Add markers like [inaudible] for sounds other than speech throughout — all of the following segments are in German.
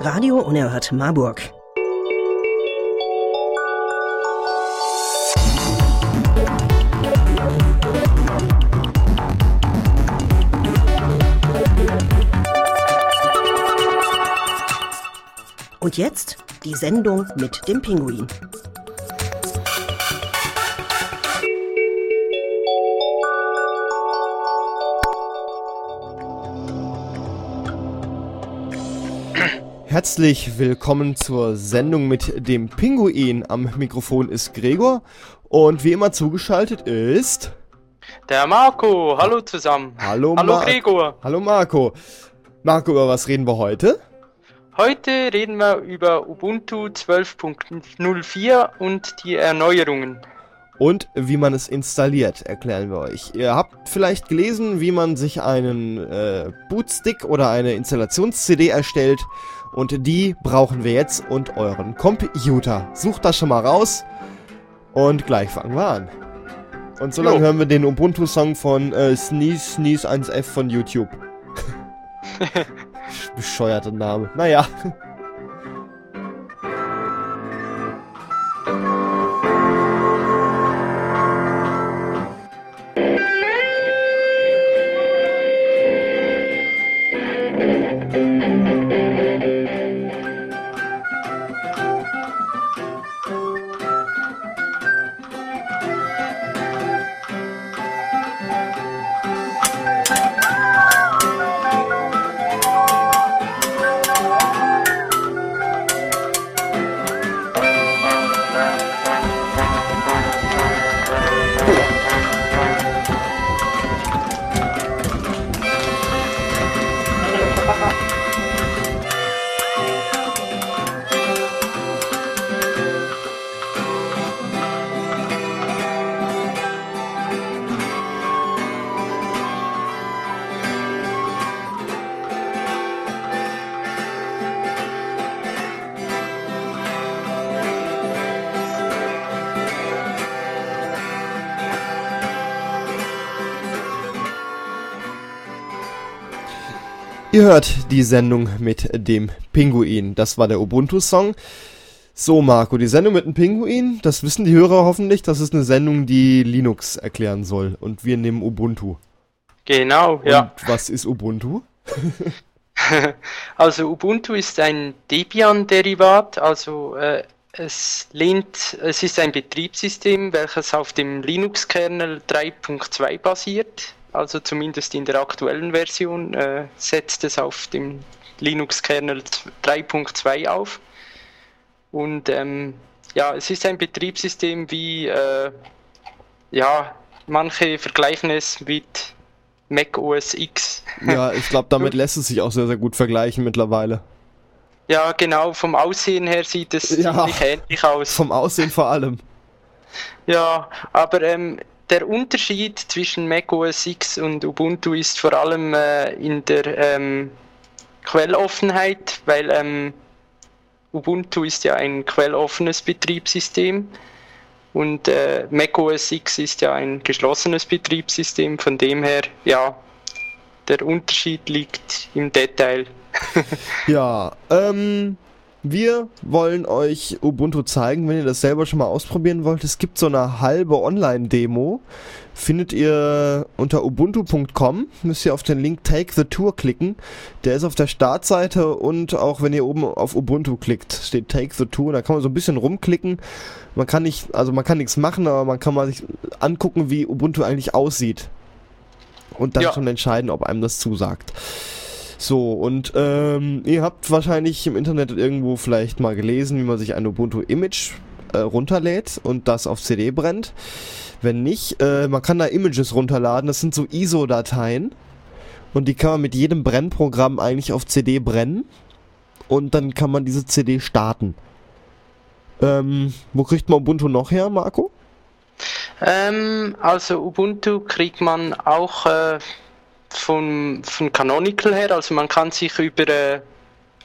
Radio Unerhört Marburg. Und jetzt die Sendung mit dem Pinguin. Herzlich willkommen zur Sendung mit dem Pinguin. Am Mikrofon ist Gregor und wie immer zugeschaltet ist der Marco. Hallo zusammen. Hallo, Hallo Mar Gregor. Hallo Marco. Marco, über was reden wir heute? Heute reden wir über Ubuntu 12.04 und die Erneuerungen. Und wie man es installiert, erklären wir euch. Ihr habt vielleicht gelesen, wie man sich einen äh, Bootstick oder eine Installations-CD erstellt. Und die brauchen wir jetzt und euren Computer. Sucht das schon mal raus. Und gleich fangen wir an. Und so lange hören wir den Ubuntu-Song von äh, Sneeze Sneeze 1F von YouTube. [laughs] Bescheuerter Name. Naja. Ihr hört die Sendung mit dem Pinguin. Das war der Ubuntu-Song. So, Marco, die Sendung mit dem Pinguin, das wissen die Hörer hoffentlich, das ist eine Sendung, die Linux erklären soll. Und wir nehmen Ubuntu. Genau, ja. Und was ist Ubuntu? [laughs] also Ubuntu ist ein Debian-Derivat, also äh, es lehnt, es ist ein Betriebssystem, welches auf dem Linux-Kernel 3.2 basiert also zumindest in der aktuellen Version äh, setzt es auf dem Linux-Kernel 3.2 auf. Und ähm, ja, es ist ein Betriebssystem wie, äh, ja, manche vergleichen es mit Mac OS X. Ja, ich glaube, [laughs] damit lässt es sich auch sehr, sehr gut vergleichen mittlerweile. Ja, genau, vom Aussehen her sieht es ja, ziemlich ähnlich aus. Vom Aussehen vor allem. Ja, aber ähm, der Unterschied zwischen Mac OS X und Ubuntu ist vor allem äh, in der ähm, Quelloffenheit, weil ähm, Ubuntu ist ja ein quelloffenes Betriebssystem und äh, Mac OS X ist ja ein geschlossenes Betriebssystem. Von dem her, ja, der Unterschied liegt im Detail. [laughs] ja, ähm, wir wollen euch Ubuntu zeigen, wenn ihr das selber schon mal ausprobieren wollt. Es gibt so eine halbe Online-Demo. Findet ihr unter ubuntu.com. Müsst ihr auf den Link Take the Tour klicken. Der ist auf der Startseite und auch wenn ihr oben auf Ubuntu klickt, steht Take the Tour. Da kann man so ein bisschen rumklicken. Man kann nicht, also man kann nichts machen, aber man kann mal sich angucken, wie Ubuntu eigentlich aussieht. Und dann ja. schon entscheiden, ob einem das zusagt. So, und ähm, ihr habt wahrscheinlich im Internet irgendwo vielleicht mal gelesen, wie man sich ein Ubuntu-Image äh, runterlädt und das auf CD brennt. Wenn nicht, äh, man kann da Images runterladen, das sind so ISO-Dateien. Und die kann man mit jedem Brennprogramm eigentlich auf CD brennen. Und dann kann man diese CD starten. Ähm, wo kriegt man Ubuntu noch her, Marco? Ähm, also Ubuntu kriegt man auch äh, von, von Canonical her, also man kann sich über äh,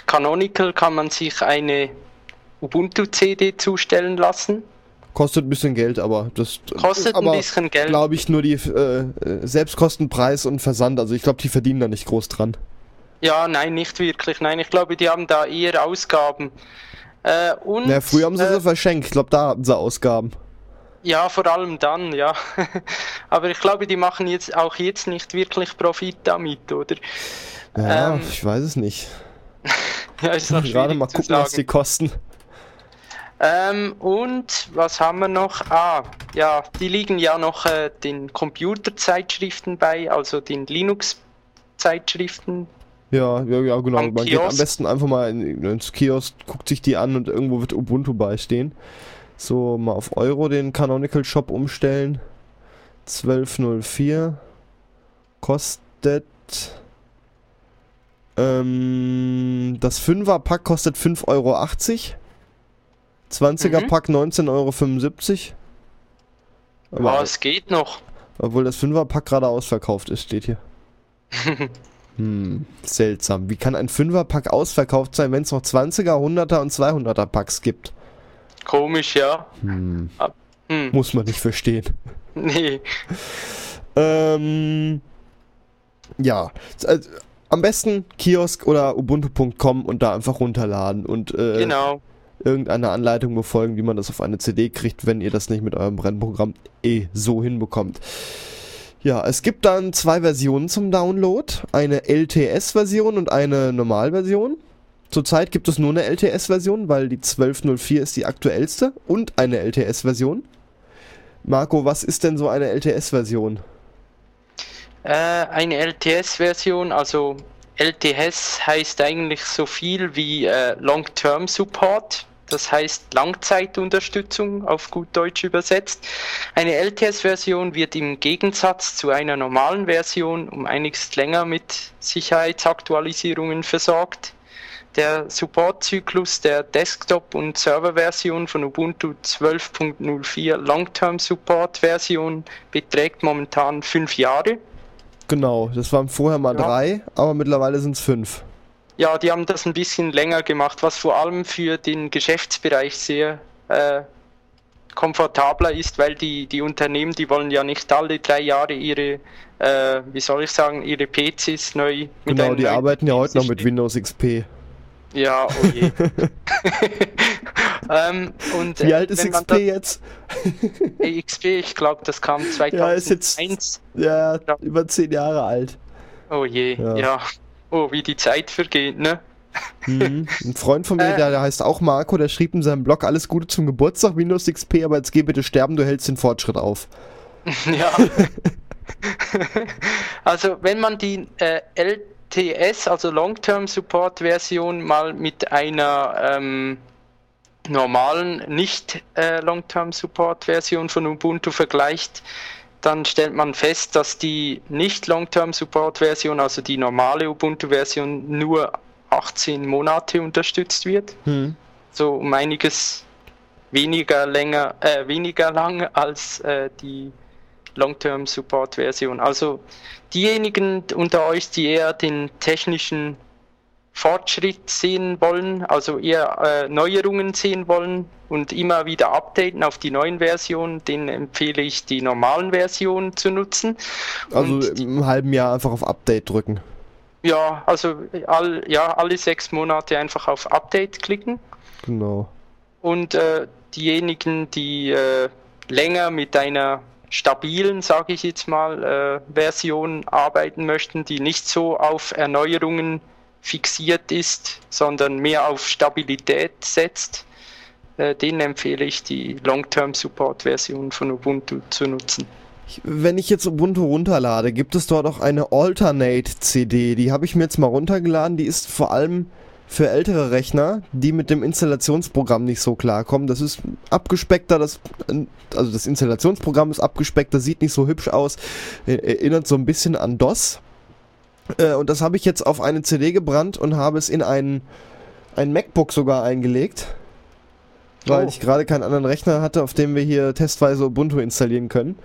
Canonical kann man sich eine Ubuntu CD zustellen lassen. Kostet ein bisschen Geld, aber das kostet aber, ein bisschen Geld. Glaube ich nur die äh, Selbstkostenpreis und Versand. Also ich glaube, die verdienen da nicht groß dran. Ja, nein, nicht wirklich. Nein, ich glaube, die haben da eher Ausgaben. Äh, und, Ja, früher haben sie äh, sie verschenkt. Ich glaube, da hatten sie Ausgaben. Ja, vor allem dann, ja. [laughs] Aber ich glaube, die machen jetzt auch jetzt nicht wirklich Profit damit, oder? Ja, Ähm, ich weiß es nicht. [laughs] Ja, ist noch Gerade mal gucken, was die kosten. Ähm, und was haben wir noch? Ah, ja, die liegen ja noch äh, den Computerzeitschriften bei, also den Linux-Zeitschriften. Ja, ja, ja, genau. Am Man geht am Kiosk. besten einfach mal in, ins Kiosk, guckt sich die an und irgendwo wird Ubuntu beistehen. So, mal auf Euro den Canonical Shop umstellen. 1204 kostet. Ähm, das 5er Pack kostet 5,80 Euro. 20er Mhm. Pack 19,75 Euro. Aber Aber, es geht noch. obwohl das 5er Pack gerade ausverkauft ist, steht hier. [laughs] Hm, seltsam. Wie kann ein 5er Pack ausverkauft sein, wenn es noch 20er, 100er und 200er Packs gibt? Komisch, ja. Hm, Hm, muss man nicht verstehen. [laughs] nee. Ähm, ja, also, am besten Kiosk oder ubuntu.com und da einfach runterladen und äh, Genau. irgendeine Anleitung befolgen, wie man das auf eine CD kriegt, wenn ihr das nicht mit eurem Brennprogramm eh so hinbekommt. Ja, es gibt dann zwei Versionen zum Download, eine LTS-Version und eine Normalversion. Zurzeit gibt es nur eine LTS-Version, weil die 1204 ist die aktuellste und eine LTS-Version. Marco, was ist denn so eine LTS-Version? Äh, eine LTS-Version, also LTS heißt eigentlich so viel wie äh, Long-Term Support, das heißt Langzeitunterstützung auf gut Deutsch übersetzt. Eine LTS-Version wird im Gegensatz zu einer normalen Version um einiges länger mit Sicherheitsaktualisierungen versorgt. Der Supportzyklus der Desktop- und Serverversion von Ubuntu 12.04 Long-Term Support Version beträgt momentan fünf Jahre. Genau, das waren vorher mal Ja. drei, aber mittlerweile sind es fünf. Ja, die haben das ein bisschen länger gemacht, was vor allem für den Geschäftsbereich sehr äh, komfortabler ist, weil die, die Unternehmen, die wollen ja nicht alle drei Jahre ihre, äh, wie soll ich sagen, ihre PCs neu mit Genau, die arbeiten ja heute noch mit Windows XP. Ja, oh je. [laughs] [laughs] ähm, und, Wie äh, alt ist XP jetzt? das- XP, ich glaube, das kam 2001. Ja, ist jetzt- Ja, über zehn Jahre alt. Oh je, Ja. ja. Oh, wie die Zeit vergeht, ne? Mhm. Ein Freund von mir, Äh. der, der heißt auch Marco, der schrieb in seinem Blog alles Gute zum Geburtstag, Windows XP, aber jetzt geh bitte sterben, du hältst den Fortschritt auf. [laughs] Ja. also wenn man die äh, LTS, also Long-Term Support Version, mal mit einer ähm, normalen, nicht äh, Long-Term Support Version von Ubuntu vergleicht, dann stellt man fest, dass die nicht Long-Term Support Version, also die normale Ubuntu Version, nur 18 Monate unterstützt wird Hm. so um einiges weniger länger, äh, weniger lang als äh, die Long-Term Support Version. Also diejenigen unter euch, die eher den technischen Fortschritt sehen wollen, also eher äh, Neuerungen sehen wollen und immer wieder updaten auf die neuen Versionen, denen empfehle ich die normalen Versionen zu nutzen. Also Und im halben Jahr einfach auf Update drücken. Ja, also all, ja, alle sechs Monate einfach auf Update klicken. Genau. Und äh, diejenigen, die äh, länger mit einer stabilen, sage ich jetzt mal, äh, Version arbeiten möchten, die nicht so auf Erneuerungen fixiert ist, sondern mehr auf Stabilität setzt, äh, denen empfehle ich die Long-Term Support Version von Ubuntu zu nutzen. Wenn ich jetzt Ubuntu runterlade, gibt es dort auch eine Alternate-CD. Die habe ich mir jetzt mal runtergeladen. Die ist vor allem für ältere Rechner, die mit dem Installationsprogramm nicht so klarkommen. Das ist abgespeckter, das, also das Installationsprogramm ist abgespeckter, sieht nicht so hübsch aus, erinnert so ein bisschen an DOS. Äh, und das habe ich jetzt auf eine CD gebrannt und habe es in ein, ein MacBook sogar eingelegt. Weil Oh. ich gerade keinen anderen Rechner hatte, auf dem wir hier testweise Ubuntu installieren können.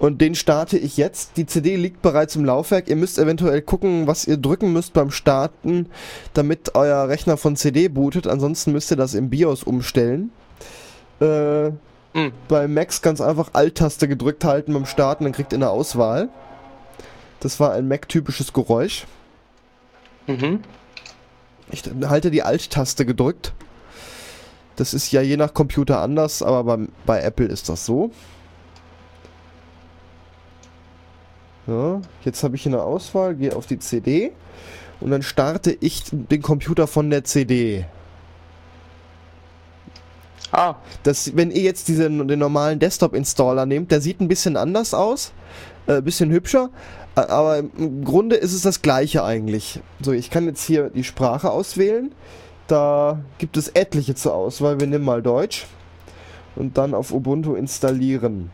Und den starte ich jetzt. Die CD liegt bereits im Laufwerk. Ihr müsst eventuell gucken, was ihr drücken müsst beim Starten, damit euer Rechner von CD bootet. Ansonsten müsst ihr das im BIOS umstellen. Äh, Hm. bei Macs ganz einfach Alt-Taste gedrückt halten beim Starten, dann kriegt ihr eine Auswahl. Das war ein Mac-typisches Geräusch. Mhm. Ich halte die Alt-Taste gedrückt. Das ist ja je nach Computer anders, aber bei, bei Apple ist das so. Ja, jetzt habe ich hier eine Auswahl, gehe auf die CD und dann starte ich den Computer von der CD. Ah, Das, wenn ihr jetzt diesen, den normalen Desktop-Installer nehmt, der sieht ein bisschen anders aus, äh, bisschen hübscher, aber im Grunde ist es das gleiche eigentlich. So, ich kann jetzt hier die Sprache auswählen. Da gibt es etliche zur Auswahl. Wir nehmen mal Deutsch und dann auf Ubuntu installieren.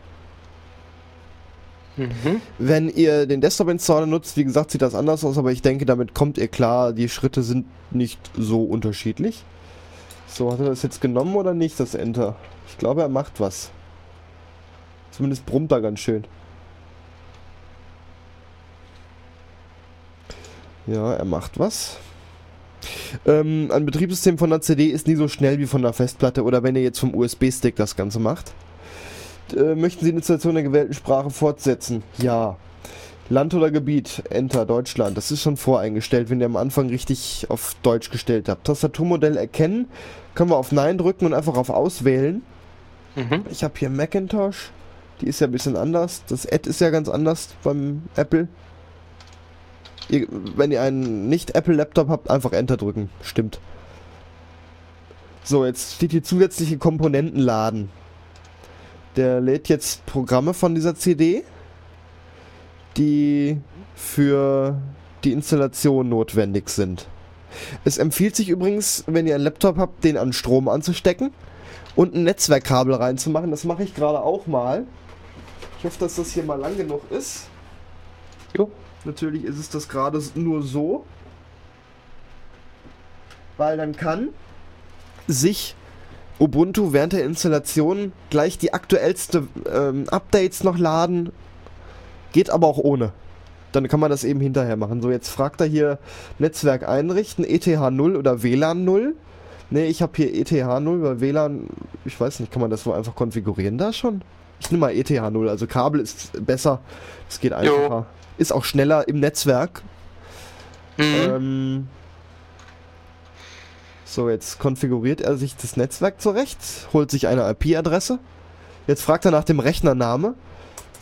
mhm. Wenn ihr den Desktop-Installer nutzt, wie gesagt, sieht das anders aus, aber ich denke, damit kommt ihr klar. Die Schritte sind nicht so unterschiedlich. So, hat er das jetzt genommen oder nicht, das Enter? Ich glaube, er macht was. Zumindest brummt er ganz schön. Ja, er macht was. Ähm, ein Betriebssystem von der CD ist nie so schnell wie von der Festplatte oder wenn ihr jetzt vom USB-Stick das Ganze macht. Äh, möchten Sie die Installation der gewählten Sprache fortsetzen? Ja. Land oder Gebiet? Enter, Deutschland. Das ist schon voreingestellt, wenn ihr am Anfang richtig auf Deutsch gestellt habt. Tastaturmodell erkennen. Können wir auf Nein drücken und einfach auf Auswählen. Mhm. Ich habe hier Macintosh. Die ist ja ein bisschen anders. Das Ad ist ja ganz anders beim Apple. Ihr, wenn ihr einen Nicht-Apple-Laptop habt, einfach Enter drücken. Stimmt. So, jetzt steht hier zusätzliche Komponenten laden. Der lädt jetzt Programme von dieser CD, die für die Installation notwendig sind. Es empfiehlt sich übrigens, wenn ihr einen Laptop habt, den an Strom anzustecken und ein Netzwerkkabel reinzumachen. Das mache ich gerade auch mal. Ich hoffe, dass das hier mal lang genug ist. Jo. Natürlich ist es das gerade nur so. Weil dann kann sich Ubuntu während der Installation gleich die aktuellste ähm, Updates noch laden. Geht aber auch ohne. Dann kann man das eben hinterher machen. So, jetzt fragt er hier Netzwerk einrichten, ETH 0 oder WLAN 0. Ne, ich habe hier ETH 0, weil WLAN, ich weiß nicht, kann man das wohl einfach konfigurieren da schon? Ich nehme mal ETH 0, also Kabel ist besser, es geht einfacher. Ist auch schneller im Netzwerk. Mhm. Ähm, so, jetzt konfiguriert er sich das Netzwerk zurecht, holt sich eine IP-Adresse. Jetzt fragt er nach dem Rechnername.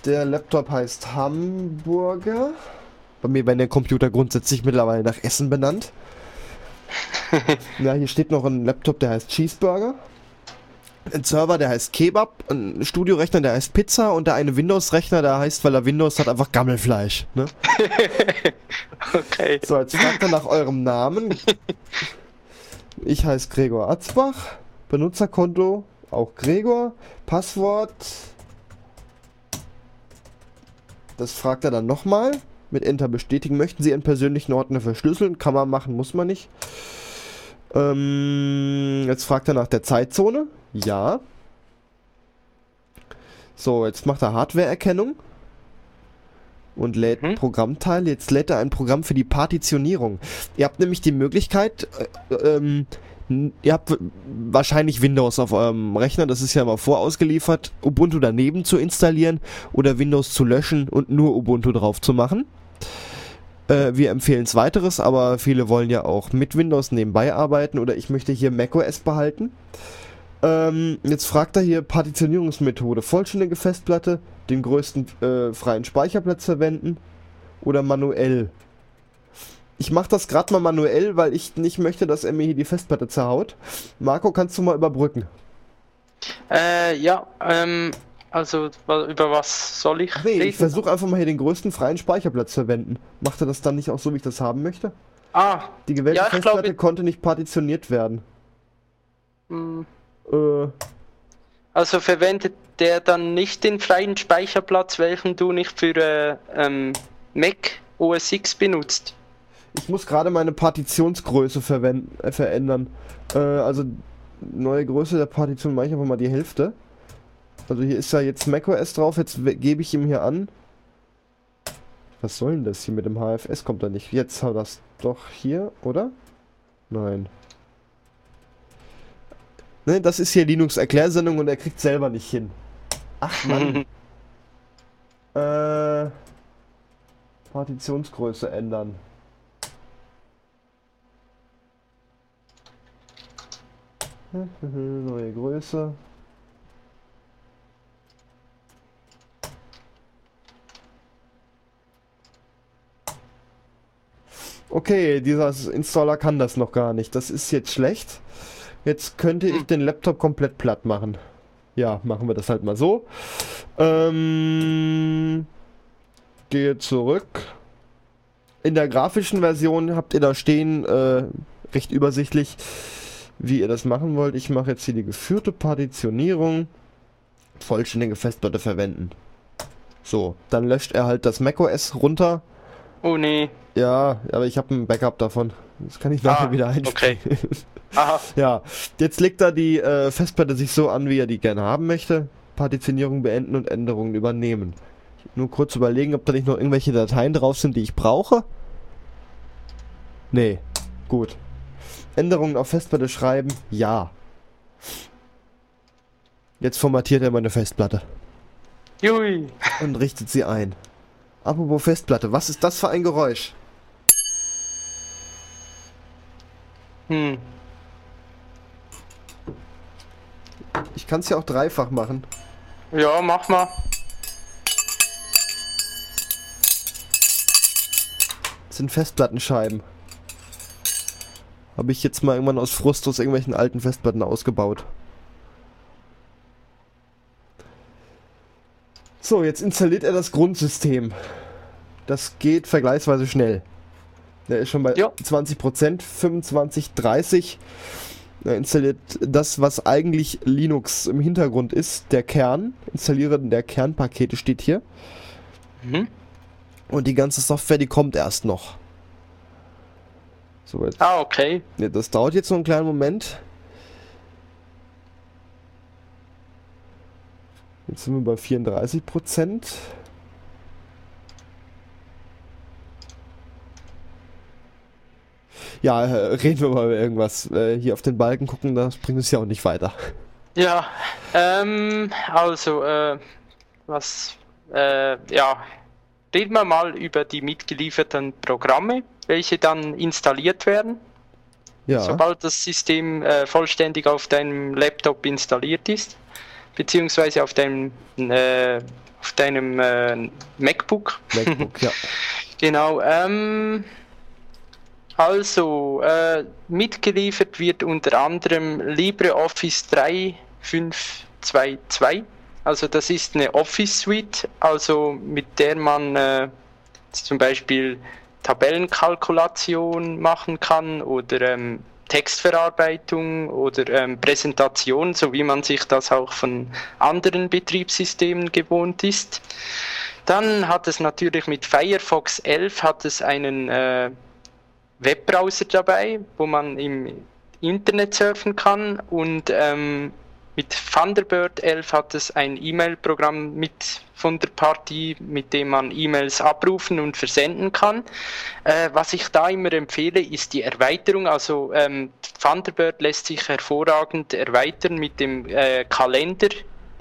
Der Laptop heißt Hamburger. Bei mir werden der Computer grundsätzlich mittlerweile nach Essen benannt. [laughs] ja, hier steht noch ein Laptop, der heißt Cheeseburger. Ein Server, der heißt Kebab. Ein Studiorechner, der heißt Pizza. Und der eine Windows-Rechner, der heißt, weil er Windows hat, einfach Gammelfleisch. Ne? [laughs] Okay. So, jetzt fragt er nach eurem Namen. Ich heiße Gregor Atzbach. Benutzerkonto auch Gregor. Passwort. Das fragt er dann nochmal. Mit Enter bestätigen. Möchten Sie Ihren persönlichen Ordner verschlüsseln? Kann man machen, muss man nicht. Ähm, jetzt fragt er nach der Zeitzone. Ja. So, jetzt macht er Hardware-Erkennung und lädt Mhm. Programmteile. Jetzt lädt er ein Programm für die Partitionierung. Ihr habt nämlich die Möglichkeit, äh, ähm, ihr habt wahrscheinlich Windows auf eurem Rechner, das ist ja immer vorausgeliefert, Ubuntu daneben zu installieren oder Windows zu löschen und nur Ubuntu drauf zu machen. Äh, wir empfehlen es weiteres, aber viele wollen ja auch mit Windows nebenbei arbeiten oder ich möchte hier macOS behalten. Ähm, jetzt fragt er hier Partitionierungsmethode. Vollständige Festplatte, den größten äh, freien Speicherplatz verwenden oder manuell. Ich mache das gerade mal manuell, weil ich nicht möchte, dass er mir hier die Festplatte zerhaut. Marco, kannst du mal überbrücken? Äh, ja, ähm, also über was soll ich Nee, reden? ich versuche einfach mal hier den größten freien Speicherplatz verwenden. Macht er das dann nicht auch so, wie ich das haben möchte? Ah, Die gewählte Ja, Festplatte glaube- konnte nicht partitioniert werden. mh, Äh, also verwendet der dann nicht den freien Speicherplatz, welchen du nicht für äh, ähm, Mac OS X benutzt? Ich muss gerade meine Partitionsgröße verwenden, äh, verändern. Äh, also neue Größe der Partition mache ich einfach mal die Hälfte. Also hier ist ja jetzt macOS drauf, jetzt gebe ich ihm hier an. Was soll denn das hier mit dem HFS? Kommt da nicht. Jetzt hat das doch hier, oder? Nein. Ne, das ist hier Linux-Erklärsendung und er kriegt selber nicht hin. Ach man. [laughs] äh, Partitionsgröße ändern. [laughs] Neue Größe. Okay, dieser Installer kann das noch gar nicht. Das ist jetzt schlecht. Jetzt könnte ich den Laptop komplett platt machen. Ja, machen wir das halt mal so. Ähm, gehe zurück. In der grafischen Version habt ihr da stehen, äh, recht übersichtlich, wie ihr das machen wollt. Ich mache jetzt hier die geführte Partitionierung. Vollständige Festplatte verwenden. So, dann löscht er halt das macOS runter. Oh nee. Ja, aber ich habe ein Backup davon. Das kann ich nachher Ah, wieder einspielen. okay. [laughs] Aha. Ja, jetzt legt er die äh, Festplatte sich so an, wie er die gerne haben möchte. Partitionierung beenden und Änderungen übernehmen. Nur kurz überlegen, ob da nicht noch irgendwelche Dateien drauf sind, die ich brauche. Nee, gut. Änderungen auf Festplatte schreiben, ja. Jetzt formatiert er meine Festplatte Jui. und richtet sie ein. Apropos Festplatte, was ist das für ein Geräusch? Hm. Ich kann es ja auch dreifach machen. Ja, mach mal. Das sind Festplattenscheiben. Habe ich jetzt mal irgendwann aus Frust aus irgendwelchen alten Festplatten ausgebaut. So, jetzt installiert er das Grundsystem. Das geht vergleichsweise schnell. Der ist schon bei Ja. 20%, 25, 30. Er installiert das, was eigentlich Linux im Hintergrund ist, der Kern. Installieren der Kernpakete steht hier. Mhm. Und die ganze Software, die kommt erst noch. So, jetzt, Ah, okay. ja, das dauert jetzt noch einen kleinen Moment. Jetzt sind wir bei 34 Prozent. Ja, äh, reden wir mal über irgendwas. Äh, hier auf den Balken gucken, das bringt uns ja auch nicht weiter. Ja, ähm, also, äh, was, äh, ja, reden wir mal über die mitgelieferten Programme, welche dann installiert werden. Ja, sobald das System äh, vollständig auf deinem Laptop installiert ist, beziehungsweise auf deinem, äh, auf deinem äh, MacBook. MacBook, ja. [laughs] Genau. Ähm, also, äh, mitgeliefert wird unter anderem LibreOffice 3522. Also das ist eine Office Suite, also mit der man äh, zum Beispiel Tabellenkalkulation machen kann oder ähm, Textverarbeitung oder ähm, Präsentation, so wie man sich das auch von anderen Betriebssystemen gewohnt ist. Dann hat es natürlich mit Firefox 11 hat es einen äh, Webbrowser dabei, wo man im Internet surfen kann und ähm, mit Thunderbird 11 hat es ein E-Mail-Programm mit von der Partie, mit dem man E-Mails abrufen und versenden kann. Äh, was ich da immer empfehle, ist die Erweiterung. Also ähm, Thunderbird lässt sich hervorragend erweitern mit dem äh, Kalender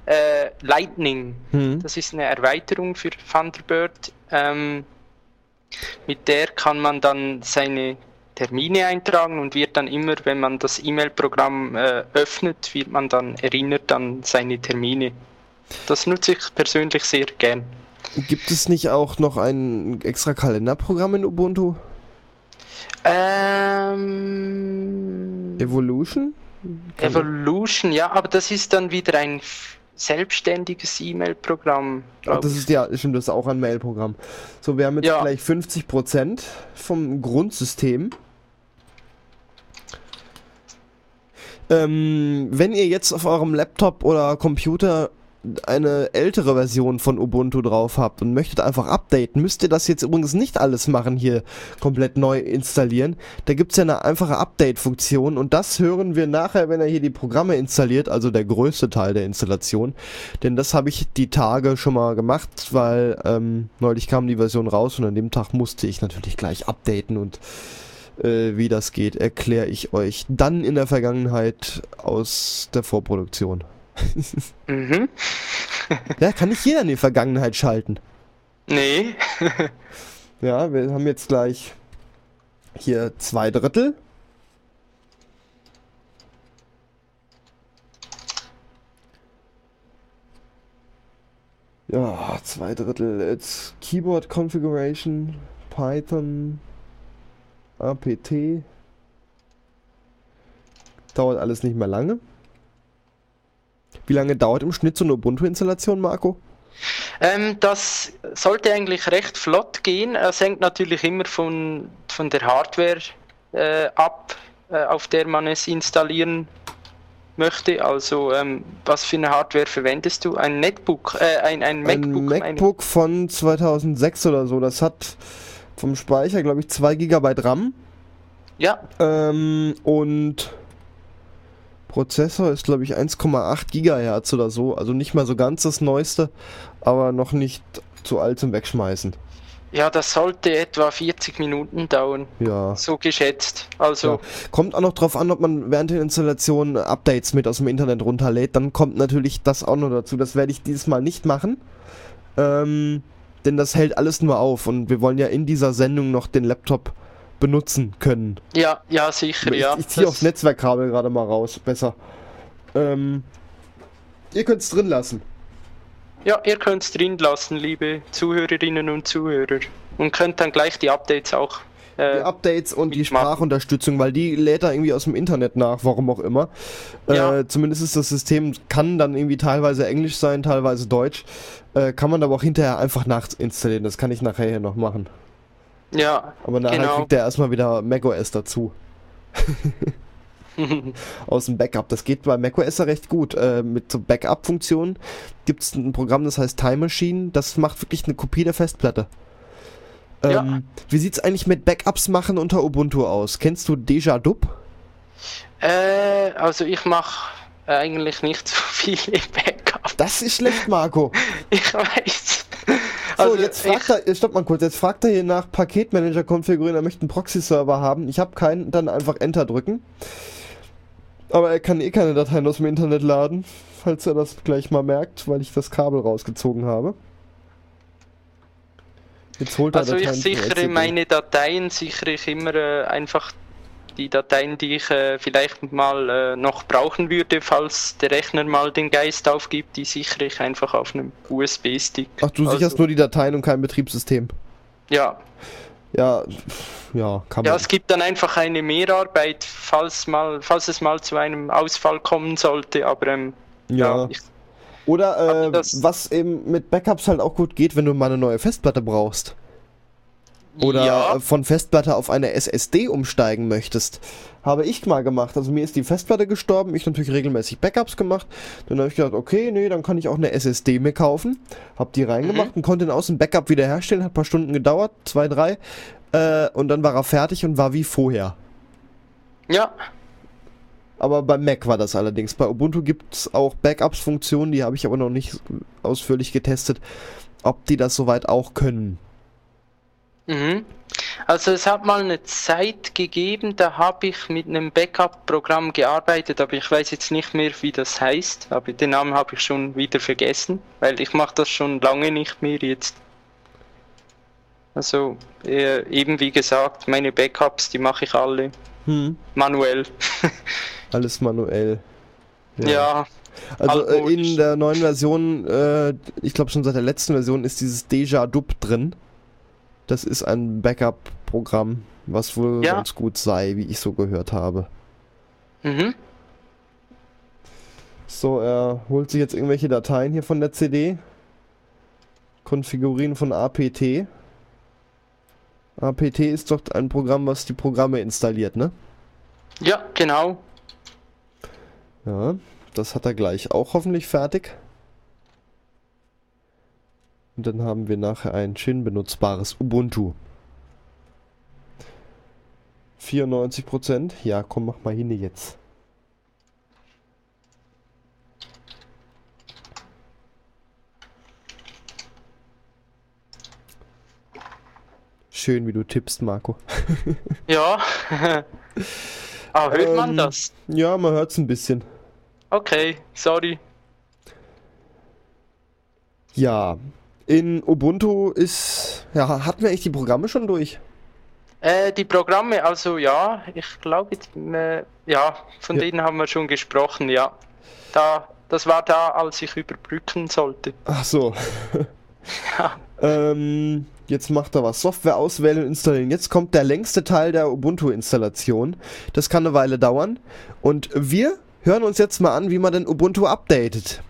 äh, Lightning. Hm. Das ist eine Erweiterung für Thunderbird. Ähm, mit der kann man dann seine Termine eintragen und wird dann immer, wenn man das E-Mail-Programm äh, öffnet, wird man dann erinnert an seine Termine. Das nutze ich persönlich sehr gern. Gibt es nicht auch noch ein extra Kalenderprogramm in Ubuntu? Ähm, Evolution? Evolution, ja, aber das ist dann wieder ein selbstständiges E-Mail-Programm. Ach, das ist ja, stimmt, das ist auch ein Mail-Programm. So, wir haben jetzt Ja. gleich 50% vom Grundsystem. Ähm, wenn ihr jetzt auf eurem Laptop oder Computer eine ältere Version von Ubuntu drauf habt und möchtet einfach updaten, müsst ihr das jetzt übrigens nicht alles machen, hier komplett neu installieren. Da gibt's ja eine einfache Update-Funktion und das hören wir nachher, wenn er hier die Programme installiert, also der größte Teil der Installation. Denn das habe ich die Tage schon mal gemacht, weil ähm, neulich kam die Version raus und an dem Tag musste ich natürlich gleich updaten und äh, wie das geht, erkläre ich euch dann in der Vergangenheit aus der Vorproduktion mhm. [laughs] ja, kann nicht jeder in die Vergangenheit schalten. Nee. [laughs] ja, wir haben jetzt gleich hier zwei Drittel. Ja, zwei Drittel. It's Keyboard Configuration, Python, APT. Dauert alles nicht mehr lange. Wie lange dauert im Schnitt so eine Ubuntu-Installation, Marco? Ähm, das sollte eigentlich recht flott gehen. Es hängt natürlich immer von, von der Hardware äh, ab, äh, auf der man es installieren möchte. Also, ähm, was für eine Hardware verwendest du? Ein Netbook, äh, ein, ein MacBook? Ein MacBook von 2006 oder so. Das hat vom Speicher, glaube ich, 2 GB RAM. Ja. Ähm, und Prozessor ist, glaube ich, 1,8 Gigahertz oder so. Also nicht mal so ganz das Neueste, aber noch nicht zu alt zum Wegschmeißen. Ja, das sollte etwa 40 Minuten dauern. Ja. So geschätzt. Also. Ja. Kommt auch noch drauf an, ob man während der Installation Updates mit aus dem Internet runterlädt. Dann kommt natürlich das auch noch dazu. Das werde ich dieses Mal nicht machen. Ähm, denn das hält alles nur auf und wir wollen ja in dieser Sendung noch den Laptop benutzen können. Ja, ja, sicher, ich, ja. Ich ziehe aufs Netzwerkkabel gerade mal raus, besser. Ähm, ihr könnt es drin lassen. Ja, ihr könnt es drin lassen, liebe Zuhörerinnen und Zuhörer. Und könnt dann gleich die Updates auch. Äh, die Updates und die Sprachunterstützung, weil die lädt da irgendwie aus dem Internet nach, warum auch immer. Äh, ja. Äh, zumindest ist das System, kann dann irgendwie teilweise Englisch sein, teilweise Deutsch. Äh, kann man aber auch hinterher einfach nachinstallieren. Das kann ich nachher hier noch machen. Ja. Aber nachher genau. kriegt er erstmal wieder macOS dazu. [laughs] Aus dem Backup. Das geht bei macOS ja recht gut. Äh, mit so Backup-Funktionen gibt es ein Programm, das heißt Time Machine. Das macht wirklich eine Kopie der Festplatte. Ähm, ja. Wie sieht es eigentlich mit Backups machen unter Ubuntu aus? Kennst du Deja Dub? Äh, also ich mache eigentlich nicht so [laughs] viele Backups. Das ist schlecht, Marco. [laughs] ich weiß. Also so, jetzt fragt er, stopp mal kurz, jetzt fragt er hier nach Paketmanager konfigurieren, er möchte einen Proxy-Server haben. Ich habe keinen, dann einfach Enter drücken. Aber er kann eh keine Dateien aus dem Internet laden, falls er das gleich mal merkt, weil ich das Kabel rausgezogen habe. Jetzt holt er also Dateien ich sichere meine Dateien, sichere ich immer äh, einfach die Dateien, die ich äh, vielleicht mal äh, noch brauchen würde, falls der Rechner mal den Geist aufgibt, die sichere ich einfach auf einem USB-Stick. Ach, du also, sicherst nur die Dateien und kein Betriebssystem? Ja. Ja, ja, kann man. Ja, es gibt dann einfach eine Mehrarbeit, falls, mal, falls es mal zu einem Ausfall kommen sollte, aber ähm, ja. ja ich, Oder äh, was eben mit Backups halt auch gut geht, wenn du mal eine neue Festplatte brauchst oder ja. von Festplatte auf eine SSD umsteigen möchtest. Habe ich mal gemacht. Also mir ist die Festplatte gestorben, ich natürlich regelmäßig Backups gemacht. Dann habe ich gedacht, okay, nee, dann kann ich auch eine SSD mir kaufen. Hab die reingemacht mhm. und konnte den aus dem Backup wiederherstellen. Hat ein paar Stunden gedauert, zwei, drei. Äh, und dann war er fertig und war wie vorher. Ja. Aber beim Mac war das allerdings. Bei Ubuntu gibt es auch Backups-Funktionen, die habe ich aber noch nicht ausführlich getestet, ob die das soweit auch können. Mhm. Also es hat mal eine Zeit gegeben, da habe ich mit einem Backup-Programm gearbeitet, aber ich weiß jetzt nicht mehr, wie das heißt. Aber den Namen habe ich schon wieder vergessen, weil ich mache das schon lange nicht mehr jetzt. Also äh, eben wie gesagt, meine Backups, die mache ich alle hm. manuell. [laughs] Alles manuell. Ja. ja also äh, in der neuen Version, äh, ich glaube schon seit der letzten Version ist dieses Deja Dub drin. Das ist ein Backup-Programm, was wohl ja. ganz gut sei, wie ich so gehört habe. Mhm. So, er holt sich jetzt irgendwelche Dateien hier von der CD. Konfigurieren von APT. APT ist doch ein Programm, was die Programme installiert, ne? Ja, genau. Ja, das hat er gleich auch hoffentlich fertig. Und dann haben wir nachher ein schön benutzbares Ubuntu. 94%. Ja, komm, mach mal hin jetzt. Schön, wie du tippst, Marco. [laughs] ja. [laughs] Aber hört ähm, man das? Ja, man hört es ein bisschen. Okay, sorry. Ja, in Ubuntu ist, ja, hatten wir eigentlich die Programme schon durch? Äh, die Programme, also ja, ich glaube, äh, ja, von ja. denen haben wir schon gesprochen, ja. Da, Das war da, als ich überbrücken sollte. Ach so. [laughs] Ja. Ähm, jetzt macht er was. Software auswählen und installieren. Jetzt kommt der längste Teil der Ubuntu-Installation. Das kann eine Weile dauern. Und wir hören uns jetzt mal an, wie man denn Ubuntu updatet.